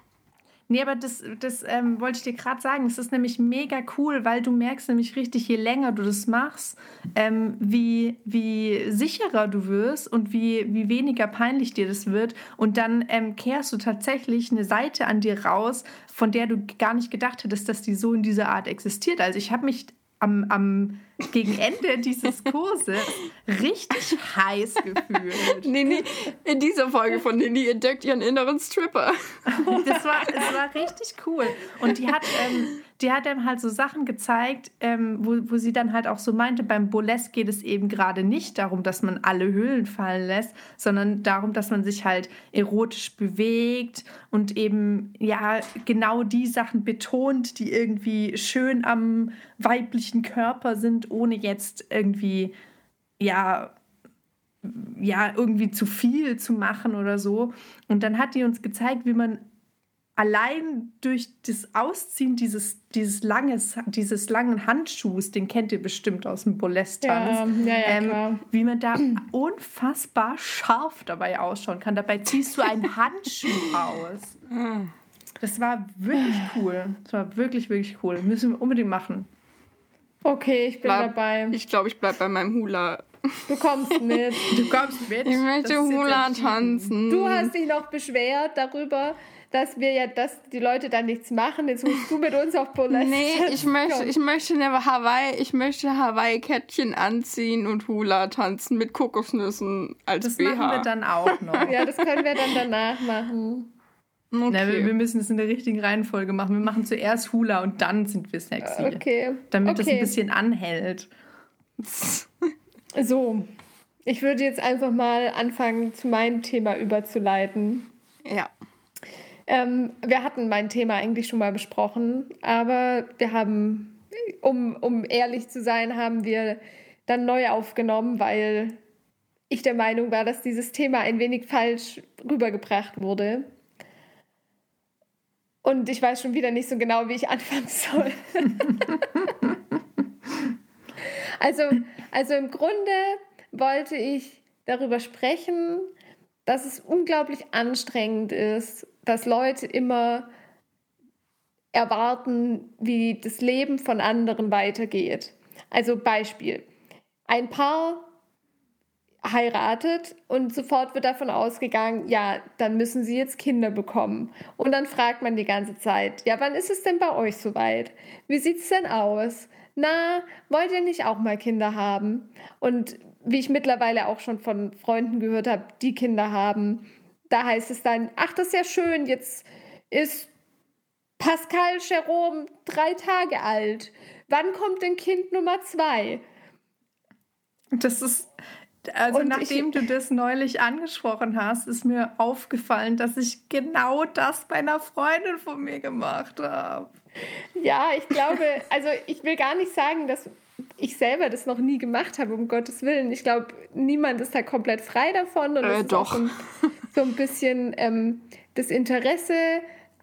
Nee, aber das, das ähm, wollte ich dir gerade sagen. Es ist nämlich mega cool, weil du merkst nämlich richtig, je länger du das machst, ähm, wie, wie sicherer du wirst und wie, wie weniger peinlich dir das wird. Und dann ähm, kehrst du tatsächlich eine Seite an dir raus, von der du gar nicht gedacht hättest, dass die so in dieser Art existiert. Also ich habe mich am, am gegen Ende dieses Kurses richtig heiß gefühlt. Nini, in dieser Folge von Nini entdeckt ihren inneren Stripper. Das war, das war richtig cool. Und die hat, ähm, die hat dann halt so Sachen gezeigt, ähm, wo, wo sie dann halt auch so meinte, beim Burlesque geht es eben gerade nicht darum, dass man alle Höhlen fallen lässt, sondern darum, dass man sich halt erotisch bewegt und eben ja genau die Sachen betont, die irgendwie schön am weiblichen Körper sind ohne jetzt irgendwie, ja, ja, irgendwie zu viel zu machen oder so. Und dann hat die uns gezeigt, wie man allein durch das Ausziehen dieses, dieses, langes, dieses langen Handschuhs, den kennt ihr bestimmt aus dem Bolest-Tanz, ja, ja, ja, ähm, wie man da unfassbar scharf dabei ausschauen kann. Dabei ziehst du einen Handschuh aus. Das war wirklich cool. Das war wirklich, wirklich cool. Müssen wir unbedingt machen. Okay, ich bin bleib, dabei. Ich glaube, ich bleibe bei meinem Hula. Du kommst mit. Du kommst mit. Ich möchte Hula tanzen. Du hast dich noch beschwert darüber, dass wir ja, dass die Leute da nichts machen. Jetzt musst du mit uns auf Burlesque. Nee, ich möchte, ich möchte eine Hawaii, ich möchte Hawaii-Kettchen anziehen und Hula tanzen mit Kokosnüssen als das BH. Das machen wir dann auch noch. ja, das können wir dann danach machen. Okay. Na, wir, wir, müssen es in der richtigen Reihenfolge machen. Wir machen zuerst Hula und dann sind wir sexy. Okay. Damit okay. das ein bisschen anhält. So, ich würde jetzt einfach mal anfangen, zu meinem Thema überzuleiten. Ja. Ähm, wir hatten mein Thema eigentlich schon mal besprochen, aber wir haben, um, um ehrlich zu sein, haben wir dann neu aufgenommen, weil ich der Meinung war, dass dieses Thema ein wenig falsch rübergebracht wurde. Und ich weiß schon wieder nicht so genau, wie ich anfangen soll. also, also im Grunde wollte ich darüber sprechen, dass es unglaublich anstrengend ist, dass Leute immer erwarten, wie das Leben von anderen weitergeht. Also Beispiel. Ein Paar heiratet und sofort wird davon ausgegangen, ja, dann müssen sie jetzt Kinder bekommen. Und dann fragt man die ganze Zeit, ja, wann ist es denn bei euch soweit? Wie sieht es denn aus? Na, wollt ihr nicht auch mal Kinder haben? Und wie ich mittlerweile auch schon von Freunden gehört habe, die Kinder haben, da heißt es dann, ach, das ist ja schön, jetzt ist Pascal Jerome drei Tage alt. Wann kommt denn Kind Nummer zwei? Das ist, Also und nachdem ich, du das neulich angesprochen hast, ist mir aufgefallen, dass ich genau das bei einer Freundin von mir gemacht habe. Ja, ich glaube, also ich will gar nicht sagen, dass ich selber das noch nie gemacht habe, um Gottes Willen. Ich glaube, niemand ist da komplett frei davon. Und äh, doch. So ein, so ein, bisschen ähm, das Interesse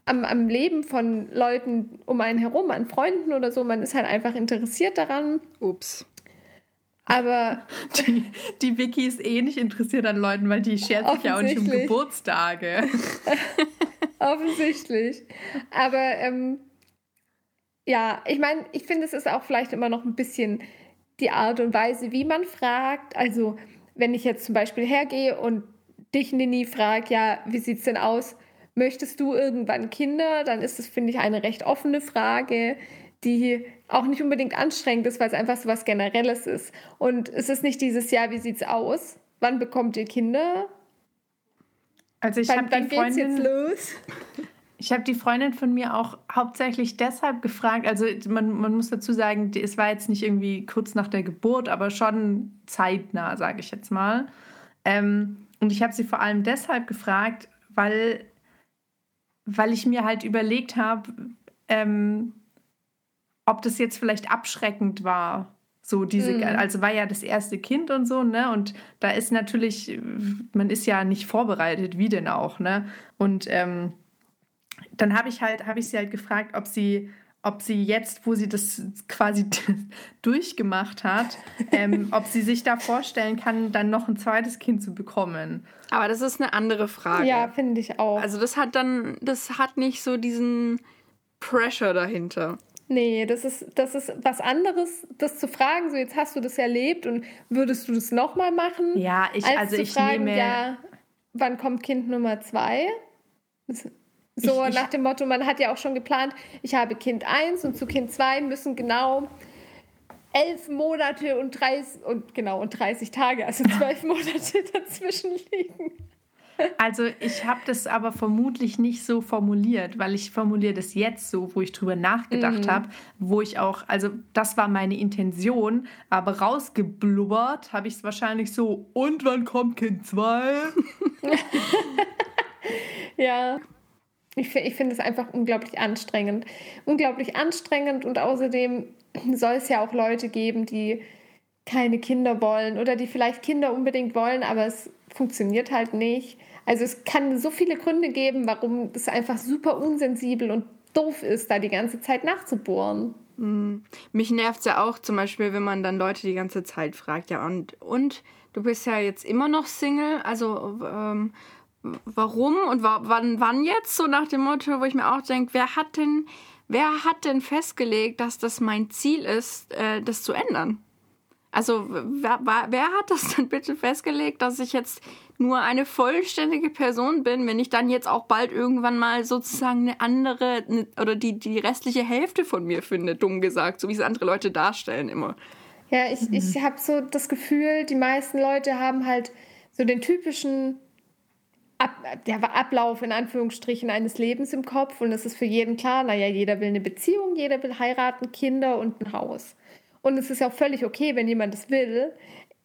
am, am Leben von Leuten um einen herum, an Freunden oder so. Man ist halt einfach interessiert daran. Ups. Aber die, die Vicky ist eh nicht interessiert an Leuten, weil die schert sich ja auch nicht um Geburtstage. offensichtlich. Aber ähm, ja, ich meine, ich finde, es ist auch vielleicht immer noch ein bisschen die Art und Weise, wie man fragt. Also, wenn ich jetzt zum Beispiel hergehe und dich, Nini, frage, ja, wie sieht es denn aus? Möchtest du irgendwann Kinder? Dann ist es, finde ich, eine recht offene Frage die auch nicht unbedingt anstrengend ist, weil es einfach so was Generelles ist. Und es ist nicht dieses Jahr, wie sieht's aus? Wann bekommt ihr Kinder? Also ich habe die Freundin, jetzt los? Ich habe die Freundin von mir auch hauptsächlich deshalb gefragt, also man, man muss dazu sagen, es war jetzt nicht irgendwie kurz nach der Geburt, aber schon zeitnah, sage ich jetzt mal. Ähm, und ich habe sie vor allem deshalb gefragt, weil, weil ich mir halt überlegt habe, ähm, ob das jetzt vielleicht abschreckend war. So diese, mhm. also war ja das erste Kind und so, ne? Und da ist natürlich, man ist ja nicht vorbereitet, wie denn auch, ne? Und ähm, dann habe ich halt, habe ich sie halt gefragt, ob sie, ob sie jetzt, wo sie das quasi durchgemacht hat, ähm, ob sie sich da vorstellen kann, dann noch ein zweites Kind zu bekommen. Aber das ist eine andere Frage. Ja, finde ich auch. Also das hat dann, das hat nicht so diesen Pressure dahinter. Nee, das ist, das ist was anderes, das zu fragen, so jetzt hast du das erlebt und würdest du das nochmal machen? Ja, ich, also ich fragen, nehme... Ja, wann kommt Kind Nummer zwei? So ich, nach dem Motto, man hat ja auch schon geplant, ich habe Kind 1 und zu Kind 2 müssen genau elf Monate und 30, und genau, und 30 Tage, also zwölf Monate dazwischen liegen. Also ich habe das aber vermutlich nicht so formuliert, weil ich formuliere das jetzt so, wo ich drüber nachgedacht mhm. habe, wo ich auch, also das war meine Intention, aber rausgeblubbert habe ich es wahrscheinlich so, und wann kommt Kind 2? ja. Ich, ich finde es einfach unglaublich anstrengend. Unglaublich anstrengend und außerdem soll es ja auch Leute geben, die keine Kinder wollen oder die vielleicht Kinder unbedingt wollen, aber es funktioniert halt nicht. Also es kann so viele Gründe geben, warum es einfach super unsensibel und doof ist, da die ganze Zeit nachzubohren. Mhm. Mich nervt es ja auch zum Beispiel, wenn man dann Leute die ganze Zeit fragt, ja, und, und du bist ja jetzt immer noch Single, also ähm, warum und wa wann, wann jetzt? So nach dem Motto, wo ich mir auch denke, wer hat denn, wer hat denn festgelegt, dass das mein Ziel ist, äh, das zu ändern? Also wer, wer, hat das denn bitte festgelegt, dass ich jetzt nur eine vollständige Person bin, wenn ich dann jetzt auch bald irgendwann mal sozusagen eine andere eine, oder die, die restliche Hälfte von mir finde, dumm gesagt, so wie es andere Leute darstellen immer. Ja, ich, mhm. ich habe so das Gefühl, die meisten Leute haben halt so den typischen Ab, der Ablauf in Anführungsstrichen eines Lebens im Kopf und es ist für jeden klar, naja, jeder will eine Beziehung, jeder will heiraten, Kinder und ein Haus. Und es ist ja auch völlig okay, wenn jemand das will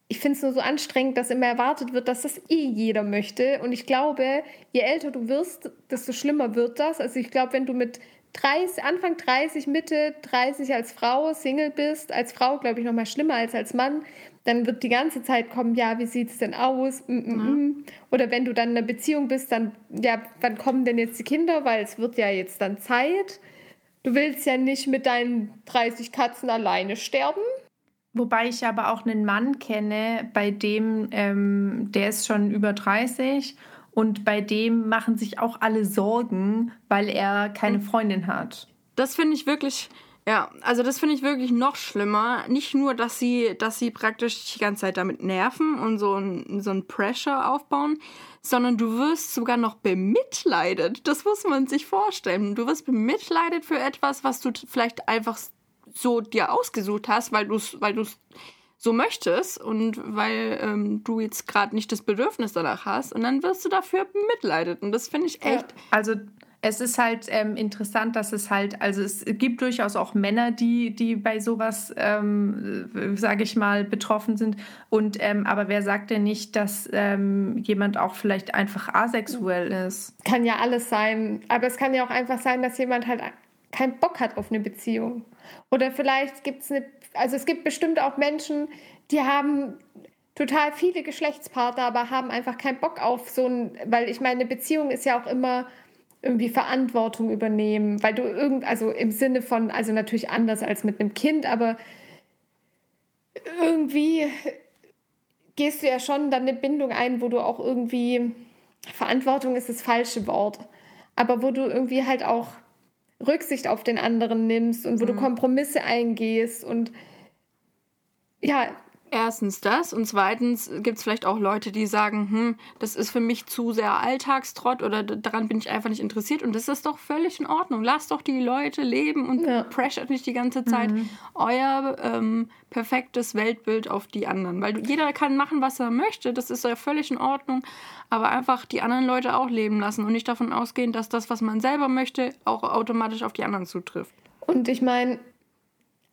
ich finde es nur so anstrengend, dass immer erwartet wird, dass das eh jeder möchte. Und ich glaube, je älter du wirst, desto schlimmer wird das. Also ich glaube, wenn du mit 30, Anfang 30, Mitte 30 als Frau Single bist, als Frau glaube ich noch mal schlimmer als als Mann, dann wird die ganze Zeit kommen, ja, wie sieht es denn aus? Mm -mm -mm. Oder wenn du dann in einer Beziehung bist, dann, ja, wann kommen denn jetzt die Kinder? Weil es wird ja jetzt dann Zeit. Du willst ja nicht mit deinen 30 Katzen alleine sterben. Wobei ich aber auch einen Mann kenne, bei dem, ähm, der ist schon über 30 und bei dem machen sich auch alle Sorgen, weil er keine Freundin hat. Das finde ich wirklich, ja, also das finde ich wirklich noch schlimmer. Nicht nur, dass sie, dass sie praktisch die ganze Zeit damit nerven und so ein, so ein Pressure aufbauen, sondern du wirst sogar noch bemitleidet. Das muss man sich vorstellen. Du wirst bemitleidet für etwas, was du vielleicht einfach so dir ausgesucht hast, weil du es weil du's so möchtest und weil ähm, du jetzt gerade nicht das Bedürfnis danach hast und dann wirst du dafür bemitleidet und das finde ich echt. Ja, also es ist halt ähm, interessant, dass es halt, also es gibt durchaus auch Männer, die, die bei sowas, ähm, sage ich mal, betroffen sind. Und ähm, aber wer sagt denn nicht, dass ähm, jemand auch vielleicht einfach asexuell ist? Kann ja alles sein, aber es kann ja auch einfach sein, dass jemand halt keinen Bock hat auf eine Beziehung. Oder vielleicht gibt es eine, also es gibt bestimmt auch Menschen, die haben total viele Geschlechtspartner, aber haben einfach keinen Bock auf so ein, weil ich meine, eine Beziehung ist ja auch immer irgendwie Verantwortung übernehmen, weil du irgend, also im Sinne von, also natürlich anders als mit einem Kind, aber irgendwie gehst du ja schon dann eine Bindung ein, wo du auch irgendwie, Verantwortung ist das falsche Wort, aber wo du irgendwie halt auch Rücksicht auf den anderen nimmst und wo mhm. du Kompromisse eingehst und ja, Erstens das und zweitens gibt es vielleicht auch Leute, die sagen, hm, das ist für mich zu sehr Alltagstrott oder daran bin ich einfach nicht interessiert und das ist doch völlig in Ordnung. Lasst doch die Leute leben und ja. pressure nicht die ganze Zeit mhm. euer ähm, perfektes Weltbild auf die anderen, weil jeder kann machen, was er möchte, das ist ja völlig in Ordnung, aber einfach die anderen Leute auch leben lassen und nicht davon ausgehen, dass das, was man selber möchte, auch automatisch auf die anderen zutrifft. Und ich meine,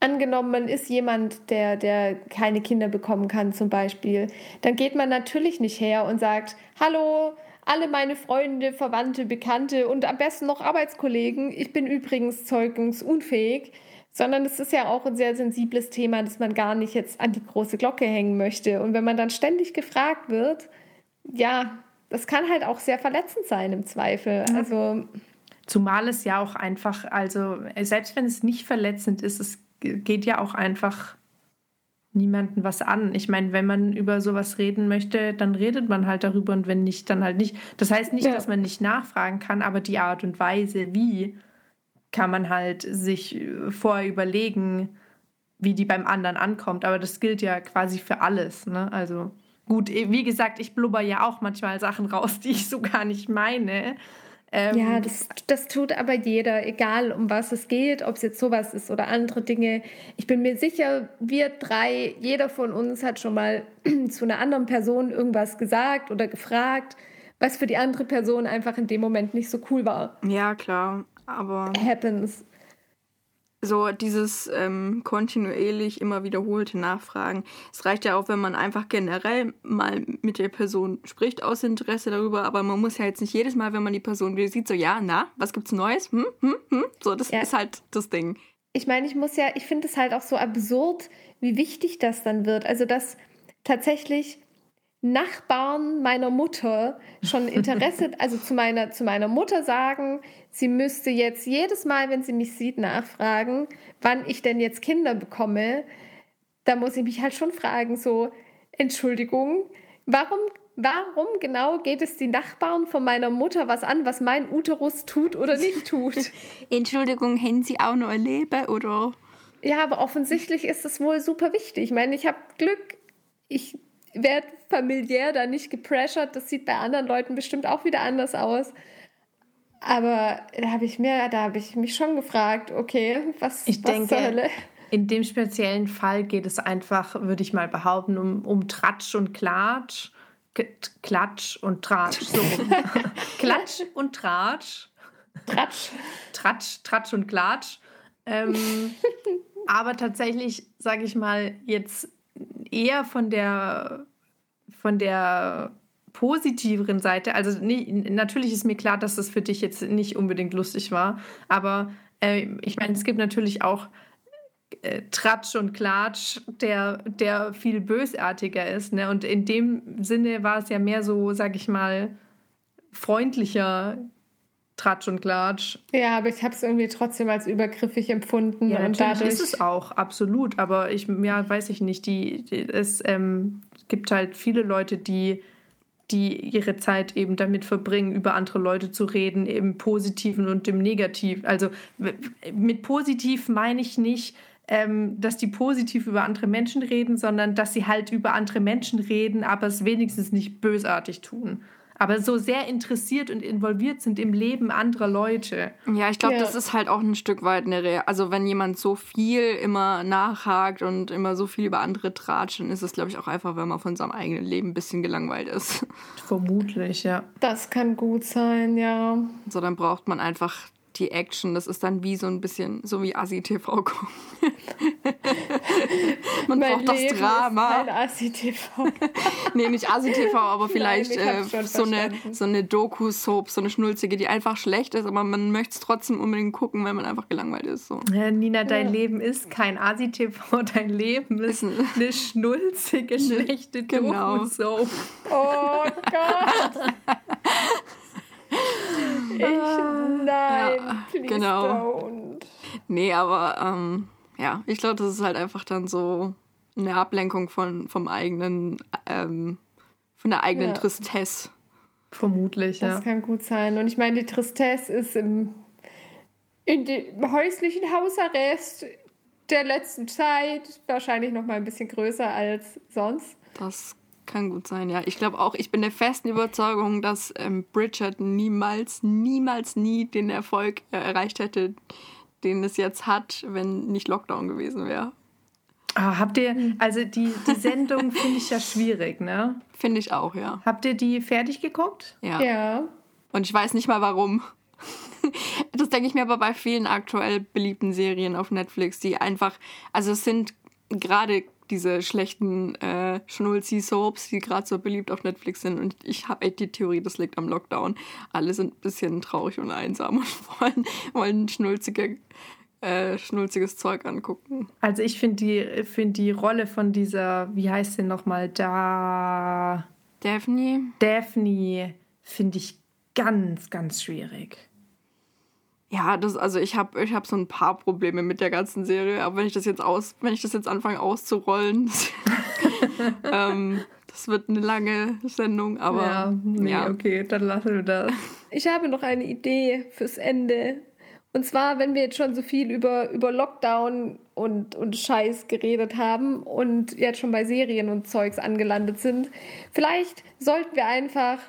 angenommen, man ist jemand, der, der keine Kinder bekommen kann zum Beispiel, dann geht man natürlich nicht her und sagt, hallo, alle meine Freunde, Verwandte, Bekannte und am besten noch Arbeitskollegen, ich bin übrigens zeugungsunfähig, sondern es ist ja auch ein sehr sensibles Thema, das man gar nicht jetzt an die große Glocke hängen möchte. Und wenn man dann ständig gefragt wird, ja, das kann halt auch sehr verletzend sein im Zweifel. Also Zumal es ja auch einfach, also selbst wenn es nicht verletzend ist, es geht ja auch einfach niemanden was an. Ich meine, wenn man über sowas reden möchte, dann redet man halt darüber und wenn nicht, dann halt nicht. Das heißt nicht, ja. dass man nicht nachfragen kann, aber die Art und Weise, wie kann man halt sich vorher überlegen, wie die beim anderen ankommt. Aber das gilt ja quasi für alles. Ne? Also gut, wie gesagt, ich blubber ja auch manchmal Sachen raus, die ich so gar nicht meine. Ähm, ja, das, das tut aber jeder, egal um was es geht, ob es jetzt sowas ist oder andere Dinge. Ich bin mir sicher, wir drei, jeder von uns hat schon mal zu einer anderen Person irgendwas gesagt oder gefragt, was für die andere Person einfach in dem Moment nicht so cool war. Ja, klar, aber. Happens so dieses ähm, kontinuierlich immer wiederholte Nachfragen. Es reicht ja auch, wenn man einfach generell mal mit der Person spricht aus Interesse darüber, aber man muss ja jetzt nicht jedes Mal, wenn man die Person wieder sieht, so ja, na, was gibt's Neues? Hm, hm, hm. So, das ja. ist halt das Ding. Ich meine, ich muss ja, ich finde es halt auch so absurd, wie wichtig das dann wird. Also, dass tatsächlich Nachbarn meiner Mutter schon Interesse, also zu meiner, zu meiner Mutter sagen, sie müsste jetzt jedes Mal, wenn sie mich sieht, nachfragen, wann ich denn jetzt Kinder bekomme. Da muss ich mich halt schon fragen, so, Entschuldigung, warum, warum genau geht es die Nachbarn von meiner Mutter was an, was mein Uterus tut oder nicht tut? Entschuldigung, haben Sie auch noch ein Leben oder? Ja, aber offensichtlich ist es wohl super wichtig. Ich meine, ich habe Glück, ich werde familiär da nicht gepressured. Das sieht bei anderen Leuten bestimmt auch wieder anders aus. Aber da habe ich mir, da habe ich mich schon gefragt, okay, was, ich was denke, zur Hölle? In dem speziellen Fall geht es einfach, würde ich mal behaupten, um, um Tratsch und Klatsch. Klatsch und Tratsch. So. Klatsch und Tratsch. Tratsch. Tratsch, Tratsch und Klatsch. Ähm, aber tatsächlich, sage ich mal, jetzt eher von der, von der positiveren Seite. Also nie, natürlich ist mir klar, dass das für dich jetzt nicht unbedingt lustig war, aber äh, ich meine, es gibt natürlich auch äh, Tratsch und Klatsch, der, der viel bösartiger ist. Ne? Und in dem Sinne war es ja mehr so, sag ich mal, freundlicher Tratsch und Klatsch. Ja, aber ich habe es irgendwie trotzdem als übergriffig empfunden. Ja, und natürlich dadurch... ist es auch, absolut. Aber ich, ja, weiß ich nicht, die, die es ähm, gibt halt viele Leute, die, die ihre Zeit eben damit verbringen, über andere Leute zu reden, im Positiven und im Negativen. Also mit positiv meine ich nicht, ähm, dass die positiv über andere Menschen reden, sondern dass sie halt über andere Menschen reden, aber es wenigstens nicht bösartig tun. Aber so sehr interessiert und involviert sind im Leben anderer Leute. Ja, ich glaube, ja. das ist halt auch ein Stück weit eine Re Also wenn jemand so viel immer nachhakt und immer so viel über andere tratscht, dann ist es, glaube ich, auch einfach, wenn man von seinem eigenen Leben ein bisschen gelangweilt ist. Vermutlich, ja. Das kann gut sein, ja. So, dann braucht man einfach die Action, das ist dann wie so ein bisschen, so wie Asi-TV gucken. Man mein braucht Leben das Drama. Ist Asi-TV. nee, nicht Asi-TV, aber vielleicht Nein, äh, so, eine, so eine Doku-Soap, so eine schnulzige, die einfach schlecht ist, aber man möchte es trotzdem unbedingt gucken, wenn man einfach gelangweilt ist. So. Ja, Nina, dein ja. Leben ist kein Asi-TV, dein Leben ist eine schnulzige, schlechte genau. Doku-Soap. Oh Gott! Ich, nein, ja, please genau. don't. Nee, aber ähm, ja, ich glaube, das ist halt einfach dann so eine Ablenkung von, vom eigenen, ähm, von der eigenen ja. Tristesse. Vermutlich, ja. Das kann gut sein. Und ich meine, die Tristesse ist im, in dem häuslichen Hausarrest der letzten Zeit wahrscheinlich noch mal ein bisschen größer als sonst. Das kann gut sein, ja. Ich glaube auch, ich bin der festen Überzeugung, dass ähm, Bridget niemals, niemals, nie den Erfolg äh, erreicht hätte, den es jetzt hat, wenn nicht Lockdown gewesen wäre. Ah, habt ihr, also die, die Sendung finde ich ja schwierig, ne? Finde ich auch, ja. Habt ihr die fertig geguckt? Ja. Ja. Und ich weiß nicht mal warum. Das denke ich mir aber bei vielen aktuell beliebten Serien auf Netflix, die einfach, also es sind gerade diese schlechten äh, Schnulzi-Soaps, die gerade so beliebt auf Netflix sind. Und ich habe echt die Theorie, das liegt am Lockdown. Alle sind ein bisschen traurig und einsam und wollen, wollen schnulzige, äh, schnulziges Zeug angucken. Also ich finde die, find die Rolle von dieser, wie heißt sie nochmal, da... Daphne? Daphne finde ich ganz, ganz schwierig. Ja, das, also ich habe ich hab so ein paar Probleme mit der ganzen Serie, aber wenn ich das jetzt aus, wenn ich das jetzt anfange auszurollen, ähm, das wird eine lange Sendung, aber. Ja, nee, ja. okay, dann lassen wir das. Ich habe noch eine Idee fürs Ende. Und zwar, wenn wir jetzt schon so viel über, über Lockdown und, und Scheiß geredet haben und jetzt schon bei Serien und Zeugs angelandet sind, vielleicht sollten wir einfach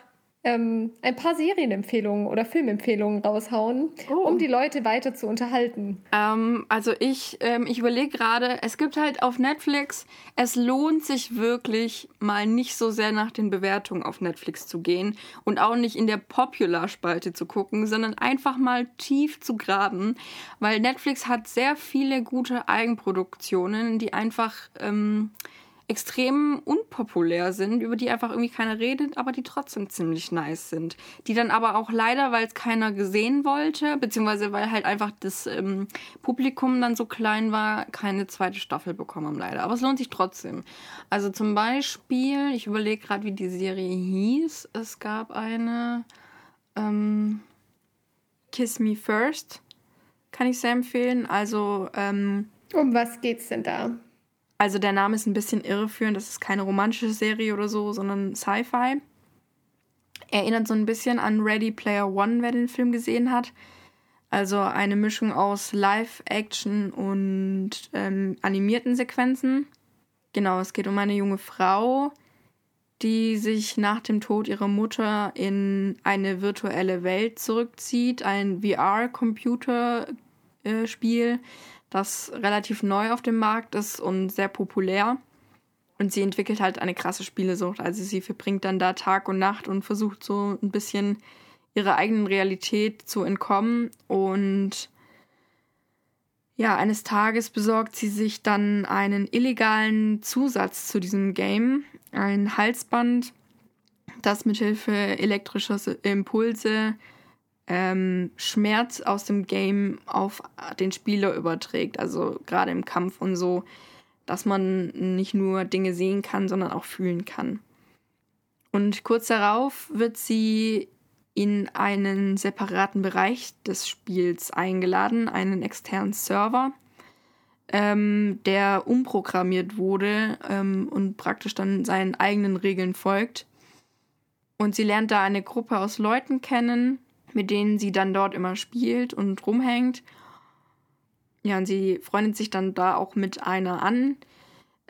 ähm, ein paar Serienempfehlungen oder Filmempfehlungen raushauen, oh. um die Leute weiter zu unterhalten. Ähm, also ich, ähm, ich überlege gerade, es gibt halt auf Netflix, es lohnt sich wirklich mal nicht so sehr nach den Bewertungen auf Netflix zu gehen und auch nicht in der Popular-Spalte zu gucken, sondern einfach mal tief zu graben, weil Netflix hat sehr viele gute Eigenproduktionen, die einfach ähm, extrem unpopulär sind, über die einfach irgendwie keiner redet, aber die trotzdem ziemlich nice sind. Die dann aber auch leider, weil es keiner gesehen wollte, beziehungsweise weil halt einfach das ähm, Publikum dann so klein war, keine zweite Staffel bekommen haben leider. Aber es lohnt sich trotzdem. Also zum Beispiel, ich überlege gerade, wie die Serie hieß. Es gab eine ähm, Kiss Me First. Kann ich sehr empfehlen. Also ähm, um was geht's denn da? Also der Name ist ein bisschen irreführend. Das ist keine romantische Serie oder so, sondern Sci-Fi. Erinnert so ein bisschen an Ready Player One, wer den Film gesehen hat. Also eine Mischung aus Live-Action und ähm, animierten Sequenzen. Genau, es geht um eine junge Frau, die sich nach dem Tod ihrer Mutter in eine virtuelle Welt zurückzieht, ein VR-Computerspiel. Das relativ neu auf dem Markt ist und sehr populär. Und sie entwickelt halt eine krasse Spielesucht. Also sie verbringt dann da Tag und Nacht und versucht so ein bisschen ihrer eigenen Realität zu entkommen. Und ja, eines Tages besorgt sie sich dann einen illegalen Zusatz zu diesem Game. Ein Halsband, das mithilfe elektrischer Impulse ähm, Schmerz aus dem Game auf den Spieler überträgt. Also gerade im Kampf und so, dass man nicht nur Dinge sehen kann, sondern auch fühlen kann. Und kurz darauf wird sie in einen separaten Bereich des Spiels eingeladen, einen externen Server, ähm, der umprogrammiert wurde ähm, und praktisch dann seinen eigenen Regeln folgt. Und sie lernt da eine Gruppe aus Leuten kennen, mit denen sie dann dort immer spielt und rumhängt. Ja, und sie freundet sich dann da auch mit einer an,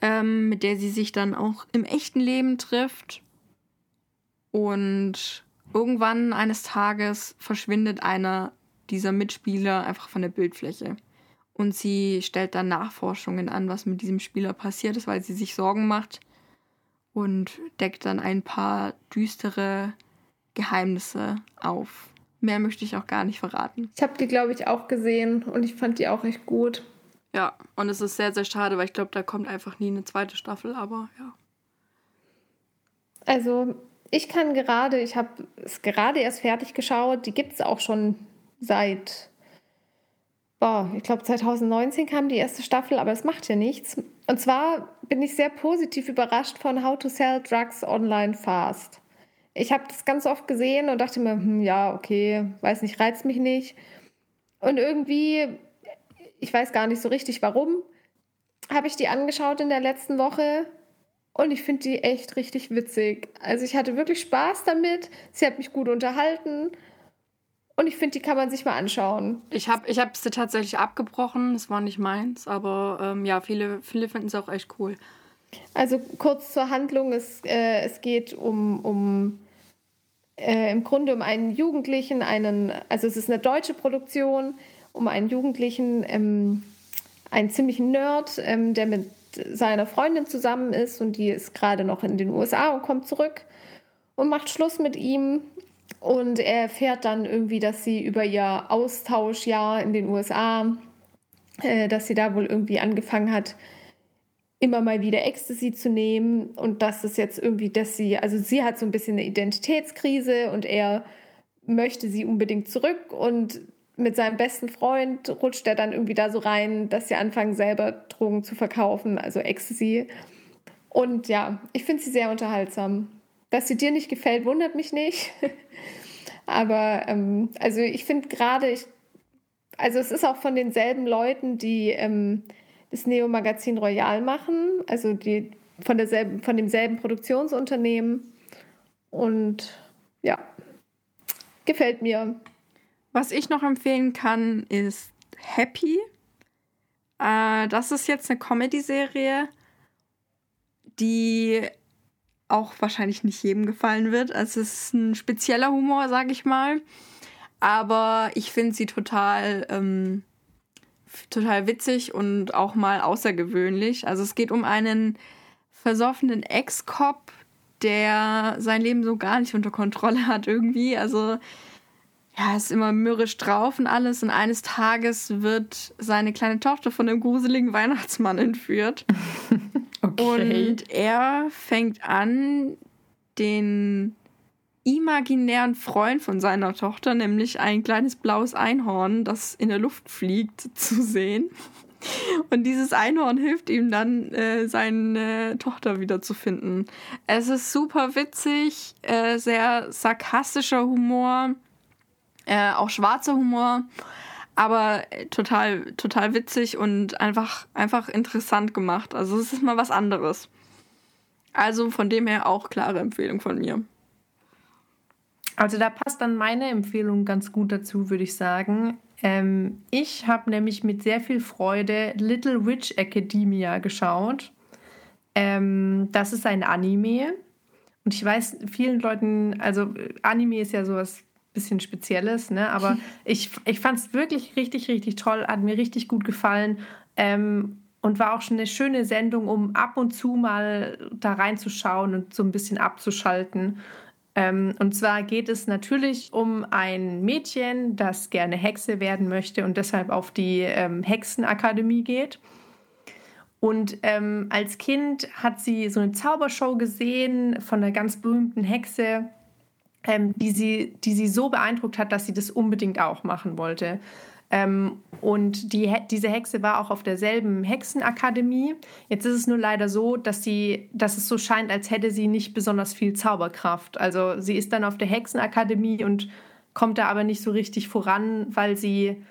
ähm, mit der sie sich dann auch im echten Leben trifft. Und irgendwann eines Tages verschwindet einer dieser Mitspieler einfach von der Bildfläche. Und sie stellt dann Nachforschungen an, was mit diesem Spieler passiert ist, weil sie sich Sorgen macht und deckt dann ein paar düstere Geheimnisse auf. Mehr möchte ich auch gar nicht verraten. Ich habe die, glaube ich, auch gesehen und ich fand die auch echt gut. Ja, und es ist sehr, sehr schade, weil ich glaube, da kommt einfach nie eine zweite Staffel, aber ja. Also, ich kann gerade, ich habe es gerade erst fertig geschaut, die gibt es auch schon seit, boah, ich glaube 2019 kam die erste Staffel, aber es macht ja nichts. Und zwar bin ich sehr positiv überrascht von How to Sell Drugs Online Fast. Ich habe das ganz oft gesehen und dachte mir, hm, ja, okay, weiß nicht, reizt mich nicht. Und irgendwie ich weiß gar nicht so richtig warum, habe ich die angeschaut in der letzten Woche und ich finde die echt richtig witzig. Also ich hatte wirklich Spaß damit, sie hat mich gut unterhalten und ich finde, die kann man sich mal anschauen. Ich habe ich sie tatsächlich abgebrochen, es war nicht meins, aber ähm, ja, viele, viele finden es auch echt cool. Also kurz zur Handlung, es, äh, es geht um, um äh, im Grunde um einen Jugendlichen, einen, also es ist eine deutsche Produktion, um einen Jugendlichen, ähm, einen ziemlichen Nerd, ähm, der mit seiner Freundin zusammen ist und die ist gerade noch in den USA und kommt zurück und macht Schluss mit ihm. Und er erfährt dann irgendwie, dass sie über ihr Austauschjahr in den USA, äh, dass sie da wohl irgendwie angefangen hat, immer mal wieder Ecstasy zu nehmen und dass es jetzt irgendwie, dass sie, also sie hat so ein bisschen eine Identitätskrise und er möchte sie unbedingt zurück und mit seinem besten Freund rutscht er dann irgendwie da so rein, dass sie anfangen, selber Drogen zu verkaufen, also Ecstasy. Und ja, ich finde sie sehr unterhaltsam. Dass sie dir nicht gefällt, wundert mich nicht. Aber ähm, also ich finde gerade, also es ist auch von denselben Leuten, die ähm, das Neo-Magazin Royal machen, also die von, derselben, von demselben Produktionsunternehmen. Und ja, gefällt mir. Was ich noch empfehlen kann, ist Happy. Äh, das ist jetzt eine Comedy-Serie, die auch wahrscheinlich nicht jedem gefallen wird. Es ist ein spezieller Humor, sage ich mal. Aber ich finde sie total, ähm, total witzig und auch mal außergewöhnlich. Also es geht um einen versoffenen Ex-Cop, der sein Leben so gar nicht unter Kontrolle hat irgendwie. Also ja, ist immer mürrisch drauf und alles. Und eines Tages wird seine kleine Tochter von einem gruseligen Weihnachtsmann entführt. okay. Und er fängt an, den imaginären Freund von seiner Tochter, nämlich ein kleines blaues Einhorn, das in der Luft fliegt, zu sehen. Und dieses Einhorn hilft ihm dann, äh, seine Tochter wiederzufinden. Es ist super witzig, äh, sehr sarkastischer Humor äh, auch schwarzer Humor, aber total, total witzig und einfach, einfach interessant gemacht. Also es ist mal was anderes. Also von dem her auch klare Empfehlung von mir. Also da passt dann meine Empfehlung ganz gut dazu, würde ich sagen. Ähm, ich habe nämlich mit sehr viel Freude Little Witch Academia geschaut. Ähm, das ist ein Anime. Und ich weiß, vielen Leuten, also Anime ist ja sowas bisschen Spezielles, ne? aber ich, ich fand es wirklich richtig, richtig toll, hat mir richtig gut gefallen ähm, und war auch schon eine schöne Sendung, um ab und zu mal da reinzuschauen und so ein bisschen abzuschalten. Ähm, und zwar geht es natürlich um ein Mädchen, das gerne Hexe werden möchte und deshalb auf die ähm, Hexenakademie geht. Und ähm, als Kind hat sie so eine Zaubershow gesehen von einer ganz berühmten Hexe, ähm, die, sie, die sie so beeindruckt hat, dass sie das unbedingt auch machen wollte. Ähm, und die, diese Hexe war auch auf derselben Hexenakademie. Jetzt ist es nur leider so, dass, sie, dass es so scheint, als hätte sie nicht besonders viel Zauberkraft. Also sie ist dann auf der Hexenakademie und kommt da aber nicht so richtig voran, weil sie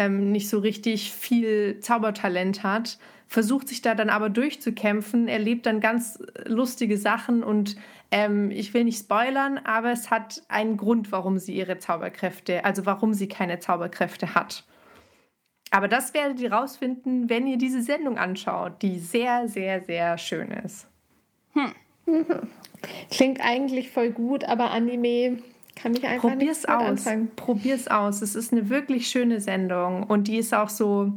ähm, nicht so richtig viel Zaubertalent hat versucht sich da dann aber durchzukämpfen, erlebt dann ganz lustige Sachen und ähm, ich will nicht spoilern, aber es hat einen Grund, warum sie ihre Zauberkräfte, also warum sie keine Zauberkräfte hat. Aber das werdet ihr rausfinden, wenn ihr diese Sendung anschaut, die sehr, sehr, sehr schön ist. Hm. Klingt eigentlich voll gut, aber Anime kann ich einfach Probier's nicht aus. anfangen. Probier's aus. Es ist eine wirklich schöne Sendung und die ist auch so.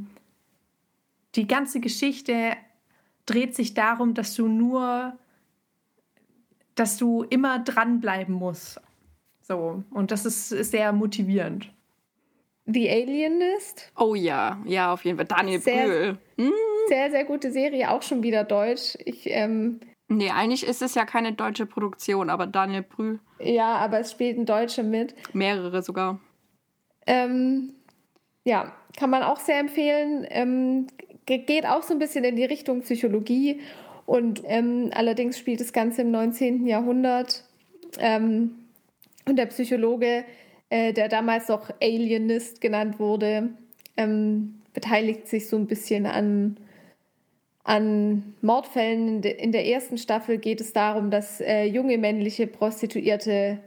Die ganze Geschichte dreht sich darum, dass du nur, dass du immer dranbleiben musst. So und das ist, ist sehr motivierend. The Alienist. Oh ja, ja, auf jeden Fall. Daniel sehr, Brühl. Hm? Sehr, sehr gute Serie, auch schon wieder deutsch. Ich, ähm, nee, eigentlich ist es ja keine deutsche Produktion, aber Daniel Brühl. Ja, aber es spielt ein Deutscher mit. Mehrere sogar. Ähm, ja, kann man auch sehr empfehlen. Ähm, geht auch so ein bisschen in die Richtung Psychologie und ähm, allerdings spielt das Ganze im 19. Jahrhundert. Ähm, und der Psychologe äh, der damals noch Alienist genannt wurde, ähm, beteiligt sich so ein bisschen an, an Mordfällen. In, de, in der ersten Staffel geht es darum, dass äh, junge männliche Prostituierte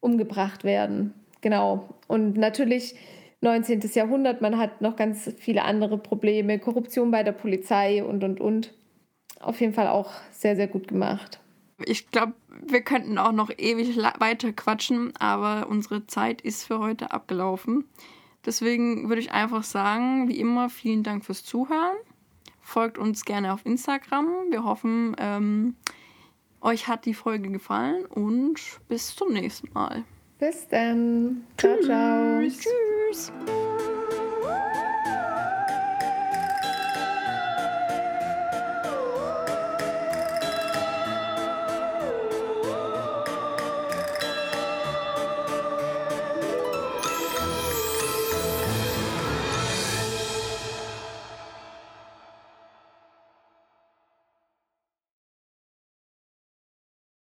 umgebracht werden. Genau. Und natürlich 19. Jahrhundert, man hat noch ganz viele andere Probleme, Korruption bei der Polizei und, und, und. Auf jeden Fall auch sehr, sehr gut gemacht. Ich glaube, wir könnten auch noch ewig weiter quatschen, aber unsere Zeit ist für heute abgelaufen. Deswegen würde ich einfach sagen, wie immer, vielen Dank fürs Zuhören. Folgt uns gerne auf Instagram. Wir hoffen, ähm, euch hat die Folge gefallen und bis zum nächsten Mal. Bis dann. Ciao, ciao. Tschüss.